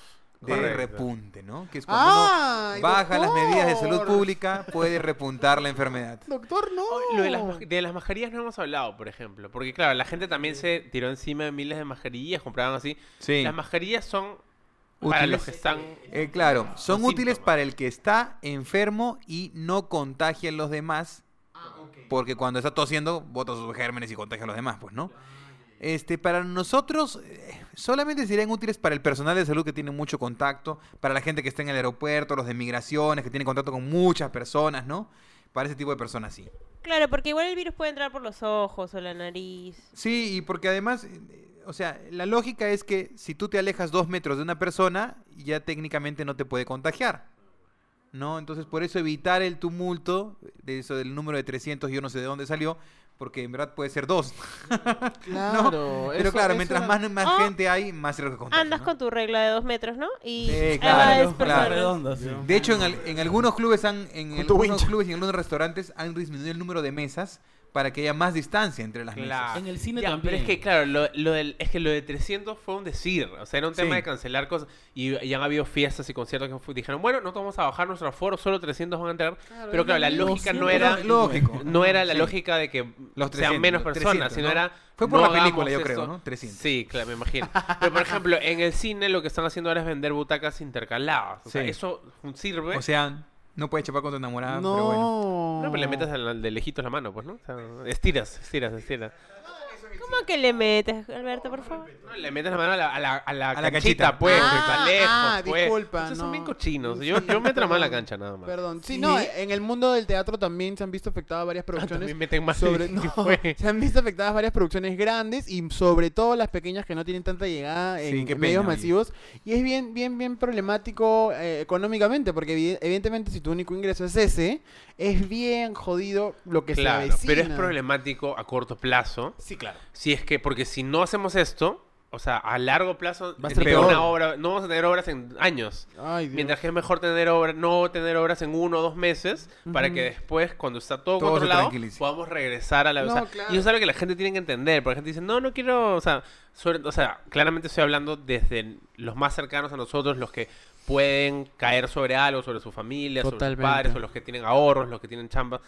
de Correcto. repunte, ¿no? Que es cuando ¡Ay, uno baja las medidas de salud pública, puede repuntar la enfermedad. *laughs* Doctor, no. Lo de las, de las mascarillas no hemos hablado, por ejemplo. Porque, claro, la gente también se tiró encima de miles de mascarillas, compraban así. Sí. Las mascarillas son para Útiles. los que están. Eh, claro, son útiles síntomas. para el que está enfermo y no contagia a los demás. Porque cuando está tosiendo, bota sus gérmenes y contagia a los demás, pues, ¿no? Este, para nosotros, eh, solamente serían útiles para el personal de salud que tiene mucho contacto, para la gente que está en el aeropuerto, los de migraciones, que tienen contacto con muchas personas, ¿no? Para ese tipo de personas, sí. Claro, porque igual el virus puede entrar por los ojos o la nariz. Sí, y porque además, eh, o sea, la lógica es que si tú te alejas dos metros de una persona, ya técnicamente no te puede contagiar. ¿No? Entonces, por eso evitar el tumulto de eso del número de 300, yo no sé de dónde salió, porque en verdad puede ser dos. *laughs* Claro. Pero eso- claro, eso mientras era- más, más Ah. gente hay, más riesgo de contagio. Andas ¿no? con tu regla de dos metros, ¿no? Y Sí, claro, claro. dispersando. redonda, sí. De hecho, en, al- en algunos clubes han, en algunos clubes y en algunos restaurantes han disminuido el número de mesas para que haya más distancia entre las mesas. Claro. En el cine Ya, también. Pero es que, claro, lo, lo del, es que lo de 300 fue un decir. O sea, era un tema Sí. de cancelar cosas. Y, y han habido fiestas y conciertos que dijeron, bueno, no vamos a bajar nuestro aforo, solo 300 van a entrar. pero claro, la lógica no era. lógico. No era la Sí. lógica de que Los sean 300, menos los personas, 300, sino ¿no? era. Fue por no la película, yo creo. ¿no? 300. Sí, claro, me imagino. Pero por ejemplo, en el cine lo que están haciendo ahora es vender butacas intercaladas. O sea, Sí. eso sirve. O sea, no puedes chapar con tu enamorada, No. pero bueno. no, pero le metes al, al de lejitos la mano, pues, ¿no? O sea, estiras, estiras, estiras. ¿Cómo que le metes, Alberto, por favor? No, le metes la mano a la, a la, a la A la canchita, canchita. pues, Ah, está lejos, ah, pues. disculpa, Ustedes son no. bien cochinos. Yo, yo meto la mano a la cancha nada más. Perdón. Sí, Sí. no, en el mundo del teatro también se han visto afectadas varias Ah, producciones. también meten más sobre, ¿qué *laughs* no, se han visto afectadas varias producciones grandes y sobre todo las pequeñas que no tienen tanta llegada en Sí, medios pena, masivos y es bien bien bien problemático eh, económicamente porque evi- evidentemente si tu único ingreso es ese es bien jodido lo que Claro, se avecina. pero es problemático a corto plazo. Sí, claro. Si es que, porque si no hacemos esto, o sea, a largo plazo, Va a es ser que peor. una obra, no vamos a tener obras en años. Ay, Dios. Mientras que es mejor tener obra, no tener obras en uno o dos meses para que después, cuando está todo, Todo controlado, podamos regresar a la... o No, sea, claro. Y eso es algo que la gente tiene que entender, porque la gente dice, no, no quiero... O sea, sobre- o sea, claramente estoy hablando desde los más cercanos a nosotros, los que pueden caer sobre algo, sobre su familia, sobre sus padres, o los que tienen ahorros, los que tienen chambas.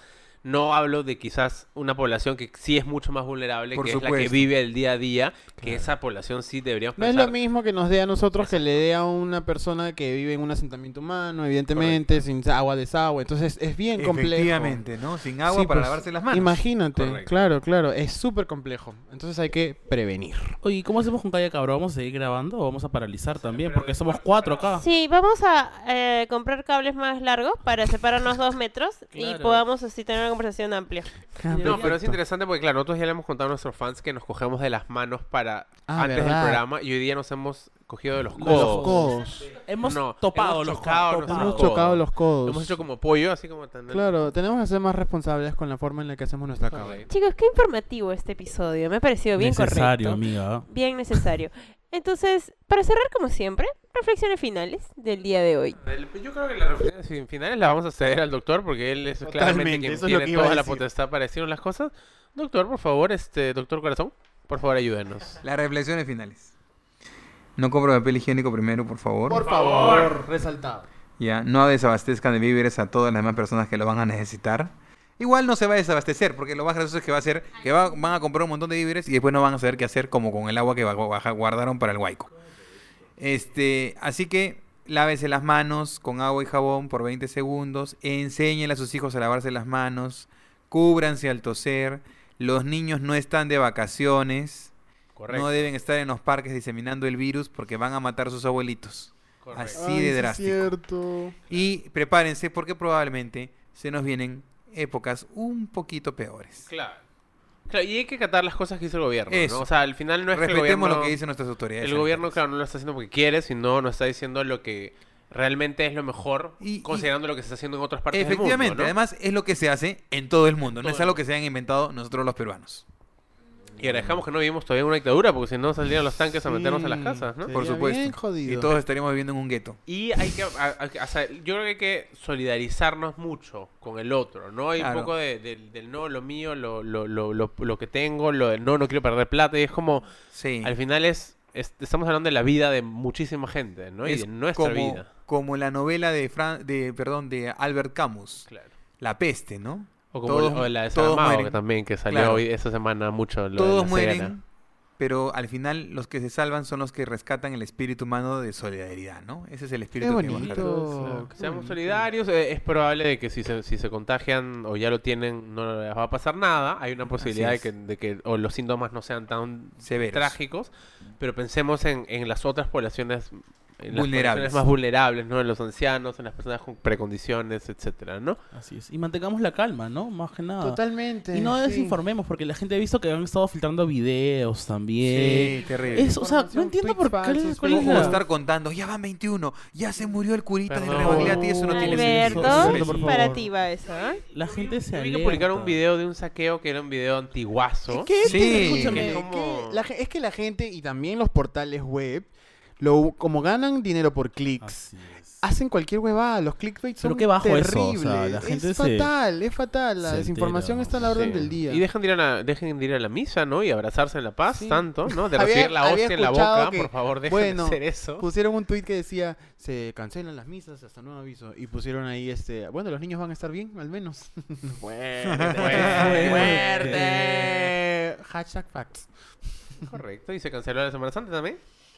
No hablo de quizás una población que sí es mucho más vulnerable, Por que es la que supuesto. vive el día a día, que esa población sí deberíamos No es lo mismo que nos dé a nosotros que le dé a una persona que vive en un asentamiento humano, evidentemente, sin agua, desagüe. Entonces es bien complejo. Efectivamente, ¿no? Sin agua Sí, para pues, lavarse las manos. Imagínate, Correcto. claro, claro, es súper complejo. Entonces hay que prevenir. Oye, ¿y ¿cómo hacemos con Calla Cabrón? ¿Vamos a seguir grabando o vamos a paralizar también? Porque somos cuatro acá. Sí, vamos a eh, comprar cables más largos para separarnos dos metros y podamos así tener conversación amplia. No, pero es interesante porque, claro, nosotros ya le hemos contado a nuestros fans que nos cogemos de las manos para Ah, antes del programa y hoy día nos hemos cogido de los De codos. los codos. Hemos No, topado hemos los codos, Hemos chocado los codos. Lo hemos hecho como pollo, así como tan... Claro, tenemos que ser más responsables con la forma en la que hacemos nuestra cama. Chicos, qué informativo este episodio. Me ha parecido bien Necesario, correcto. amiga. Bien necesario. Entonces, para cerrar como siempre, reflexiones finales del día de hoy. El- Yo creo que las reflexiones fin- finales las vamos a ceder al doctor porque él es claramente quien tiene toda la potestad para decirnos las cosas. Doctor, por favor, este, doctor corazón, por favor ayúdenos. *laughs* Las reflexiones finales. No compro papel higiénico primero, por favor. Por favor, resaltado. Ya, no desabastezcan de víveres a todas las demás personas que lo van a necesitar. Igual no se va a desabastecer, porque lo más gracioso es que va a ser que va- van a comprar un montón de víveres y después no van a saber qué hacer como con el agua que guardaron para el huaico. Este, así que lávese las manos con agua y jabón por 20 segundos, enséñenle a sus hijos a lavarse las manos, cúbranse al toser, los niños no están de vacaciones, Correcto. no deben estar en los parques diseminando el virus porque van a matar a sus abuelitos. correcto. Así Ay, de sí es drástico. cierto. Y prepárense porque probablemente se nos vienen épocas un poquito peores. Claro. Claro, y hay que acatar las cosas que hizo el gobierno. ¿no? O sea, al final no es que el Respetemos gobierno, lo que dicen nuestras autoridades. el gobierno, claro, no lo está haciendo porque quiere, sino nos está diciendo lo que realmente es lo mejor, Y- y- considerando lo que se está haciendo en otras partes Efectivamente, del mundo. ¿no? además es lo que se hace en todo el mundo, no es algo que se hayan inventado nosotros los peruanos. Y agradezcamos que no vivimos todavía en una dictadura, porque si no saldrían los tanques a meternos a las casas, ¿no? Por supuesto. bien jodido. Y todos estaríamos viviendo en un gueto. Y hay que, a- a- o sea, yo creo que hay que solidarizarnos mucho con el otro, ¿no? Hay Claro. un poco de- del- del no, lo mío, lo, lo, lo, lo, lo que tengo, lo del no, no quiero perder plata, y es como, Sí. al final es, es- estamos hablando de la vida de muchísima gente, ¿no? y Es de nuestra como, vida. como la novela de Fran, de perdón, de Albert Camus, Claro. La peste, ¿no? O como Todos- la, o la de todos mueren. que también, que salió Claro. hoy esta semana mucho. lo de Todos la mueren, pero al final los que se salvan son los que rescatan el espíritu humano de solidaridad, ¿no? Ese es el espíritu que bonito. baja. Claro, qué Seamos bonito. solidarios. eh, es probable de que si se, si se contagian o ya lo tienen, no les va a pasar nada. Hay una posibilidad de que, de que o los síntomas no sean tan Severos. trágicos. Pero pensemos en, en las otras poblaciones en las Vulnerables. poblaciones más vulnerables, ¿no? En los ancianos, en las personas con precondiciones, etcétera, ¿no? Así es. Y mantengamos la calma, ¿no? Más que nada. Totalmente. Y no sí. desinformemos, porque la gente ha visto que han estado filtrando videos también. Sí, terrible. Eso, o sea, no entiendo por qué. es la- estar contando, ya van 21, ya se murió el curita de Perdón. Rebagliati, eso no tiene sentido. Para ti va eso, ¿eh? La gente se Vi que publicaron un video de un saqueo que era un video antiguazo. ¿Qué? Sí. Escúchame, Que es como- que la ge- es que la gente y también los portales web, lo, como ganan dinero por clics, hacen cualquier huevada. Los clickbait son Pero qué bajo eso, o terribles. sea, la gente es se- fatal, es fatal. La se desinformación entera. está a la orden Sí. del día. Y dejen de, ir a la, dejen de ir a la misa, ¿no? Y abrazarse en la paz, Sí. tanto, ¿no? *laughs* De Había- recibir la hostia en la boca, que, por favor, dejen bueno, de hacer eso. Pusieron un tweet que decía, se cancelan las misas hasta nuevo aviso. Y pusieron ahí, este, bueno, los niños van a estar bien, al menos. *laughs* fuerte, *laughs* fuerte. fuerte. Hashtag facts. Correcto, y se canceló la Semana Santa también.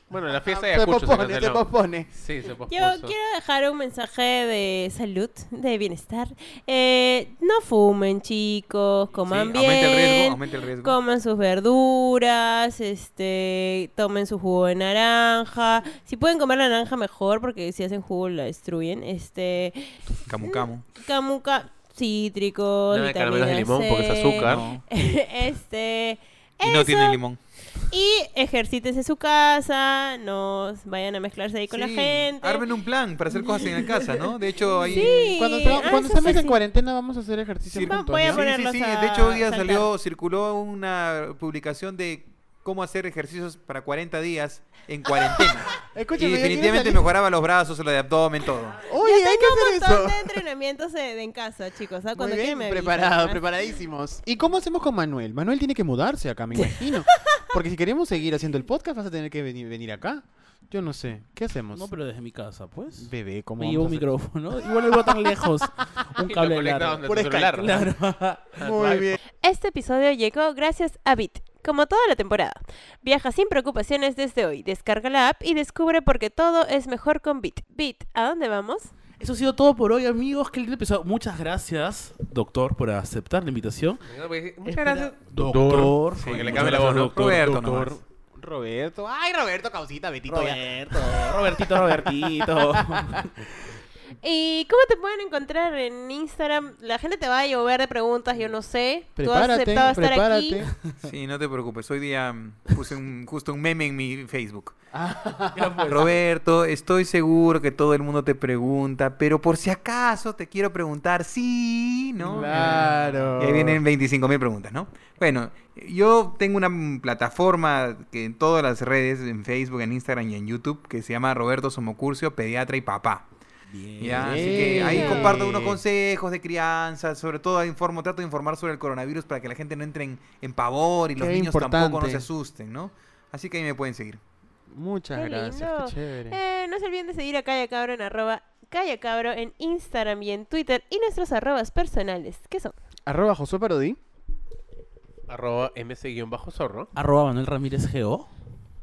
Bueno, la fiesta de se Ayacucho se pospone, se pospone. Sí, se pospuso. Yo quiero dejar un mensaje de salud, de bienestar. Eh, no fumen, chicos, coman Sí, bien. aumenta el riesgo, aumenta el riesgo. Coman sus verduras, este, tomen su jugo de naranja. Si pueden comer la naranja mejor, porque si hacen jugo la destruyen. Este, Camu camu. camuca, cítricos, Nada de caramelos de vitamina limón porque es azúcar. No. *laughs* este, Y no tiene limón. Y ejercítense en su casa, no vayan a mezclarse ahí con la gente. Armen un plan para hacer cosas en la casa, ¿no? De hecho, ahí... Sí. Cuando, ah, cuando eso estemos en cuarentena vamos a hacer ejercicio Sí, juntos. voy a. Sí, sí, ponerlos sí. a De hecho, hoy día saltar. salió, circuló una publicación de cómo hacer ejercicios para 40 días en cuarentena. *laughs* Escúchame, y definitivamente mejoraba los brazos, lo de abdomen, todo. Oye, Ya hay tengo un que hacer montón eso. de entrenamientos de, de en casa, chicos. ¿ah? Muy bien, avisan, preparado, ¿ah? preparadísimos. ¿Y cómo hacemos con Manuel? Manuel tiene que mudarse acá, me *laughs* imagino. Porque si queremos seguir haciendo el podcast, vas a tener que venir, venir acá. Yo no sé. ¿Qué hacemos? No, pero desde mi casa, pues. Bebé, ¿cómo Me llevo un micrófono. Igual no vivo tan lejos. *laughs* Un Y lo cable largo. donde Por celular. Claro. *laughs* Muy bien. Este episodio llegó gracias a Bit. Como toda la temporada. Viaja sin preocupaciones desde hoy. Descarga la app y descubre por qué todo es mejor con Bit. Bit, ¿a dónde vamos? Eso ha sido todo por hoy, amigos. Qué lindo episodio. Muchas gracias, doctor, por aceptar la invitación. Muchas Espera, gracias. Doctor. Sí, que le Muchas cambie la gracias, voz, ¿no? doctor, Roberto doctor. nomás. Roberto. Ay, Roberto, causita, Betito ya. Roberto, Robertito, Robertito. *laughs* ¿Y cómo te pueden encontrar en Instagram? La gente te va a llover de preguntas, yo no sé. Tú has Prepárate, aceptado estar prepárate. aquí. *laughs* Sí, no te preocupes. Hoy día mm, puse un, justo un meme en mi Facebook. *laughs* Pues. Roberto, estoy seguro que todo el mundo te pregunta, pero por si acaso te quiero preguntar, sí, ¿no? Claro. Y ahí vienen 25 mil preguntas, ¿no? Bueno, yo tengo una plataforma que en todas las redes, en Facebook, en Instagram y en YouTube, que se llama Roberto Somocurcio, pediatra y papá. Bien. ¿ya? Así que ahí comparto unos consejos de crianza, sobre todo informo, trato de informar sobre el coronavirus para que la gente no entre en, en pavor y los niños tampoco no se asusten, ¿no? Así que ahí me pueden seguir. Muchas Qué gracias, lindo. qué chévere. Eh, no se olviden de seguir a Calla Cabro en arroba Calla Cabro en Instagram y en Twitter y nuestros arrobas personales, que son Arroba Josué Parodi. Arroba mc-zorro. Arroba Manuel Ramírez GO.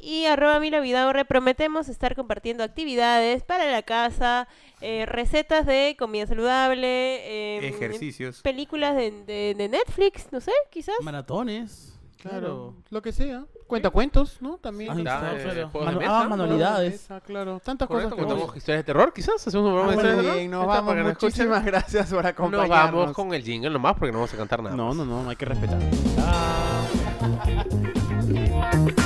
Y arroba Mila Vidaurre, prometemos estar compartiendo actividades para la casa, eh, recetas de comida saludable, em, Ejercicios. películas de, de- de Netflix, no sé, quizás. Maratones. Claro, lo que sea. Cuentacuentos, ¿no? También. Ahí está, Claro, Manu- mesa. ah, manualidades. Esa, claro. Tantas Correcto, cosas que contamos historias de terror, quizás. Hacemos un programa de historias de terror. nos vamos. nos. Muchísimas gracias por Nos acompañarnos. vamos con el jingle nomás porque no vamos a cantar nada. No, no, no, hay que respetar. Ah. *laughs*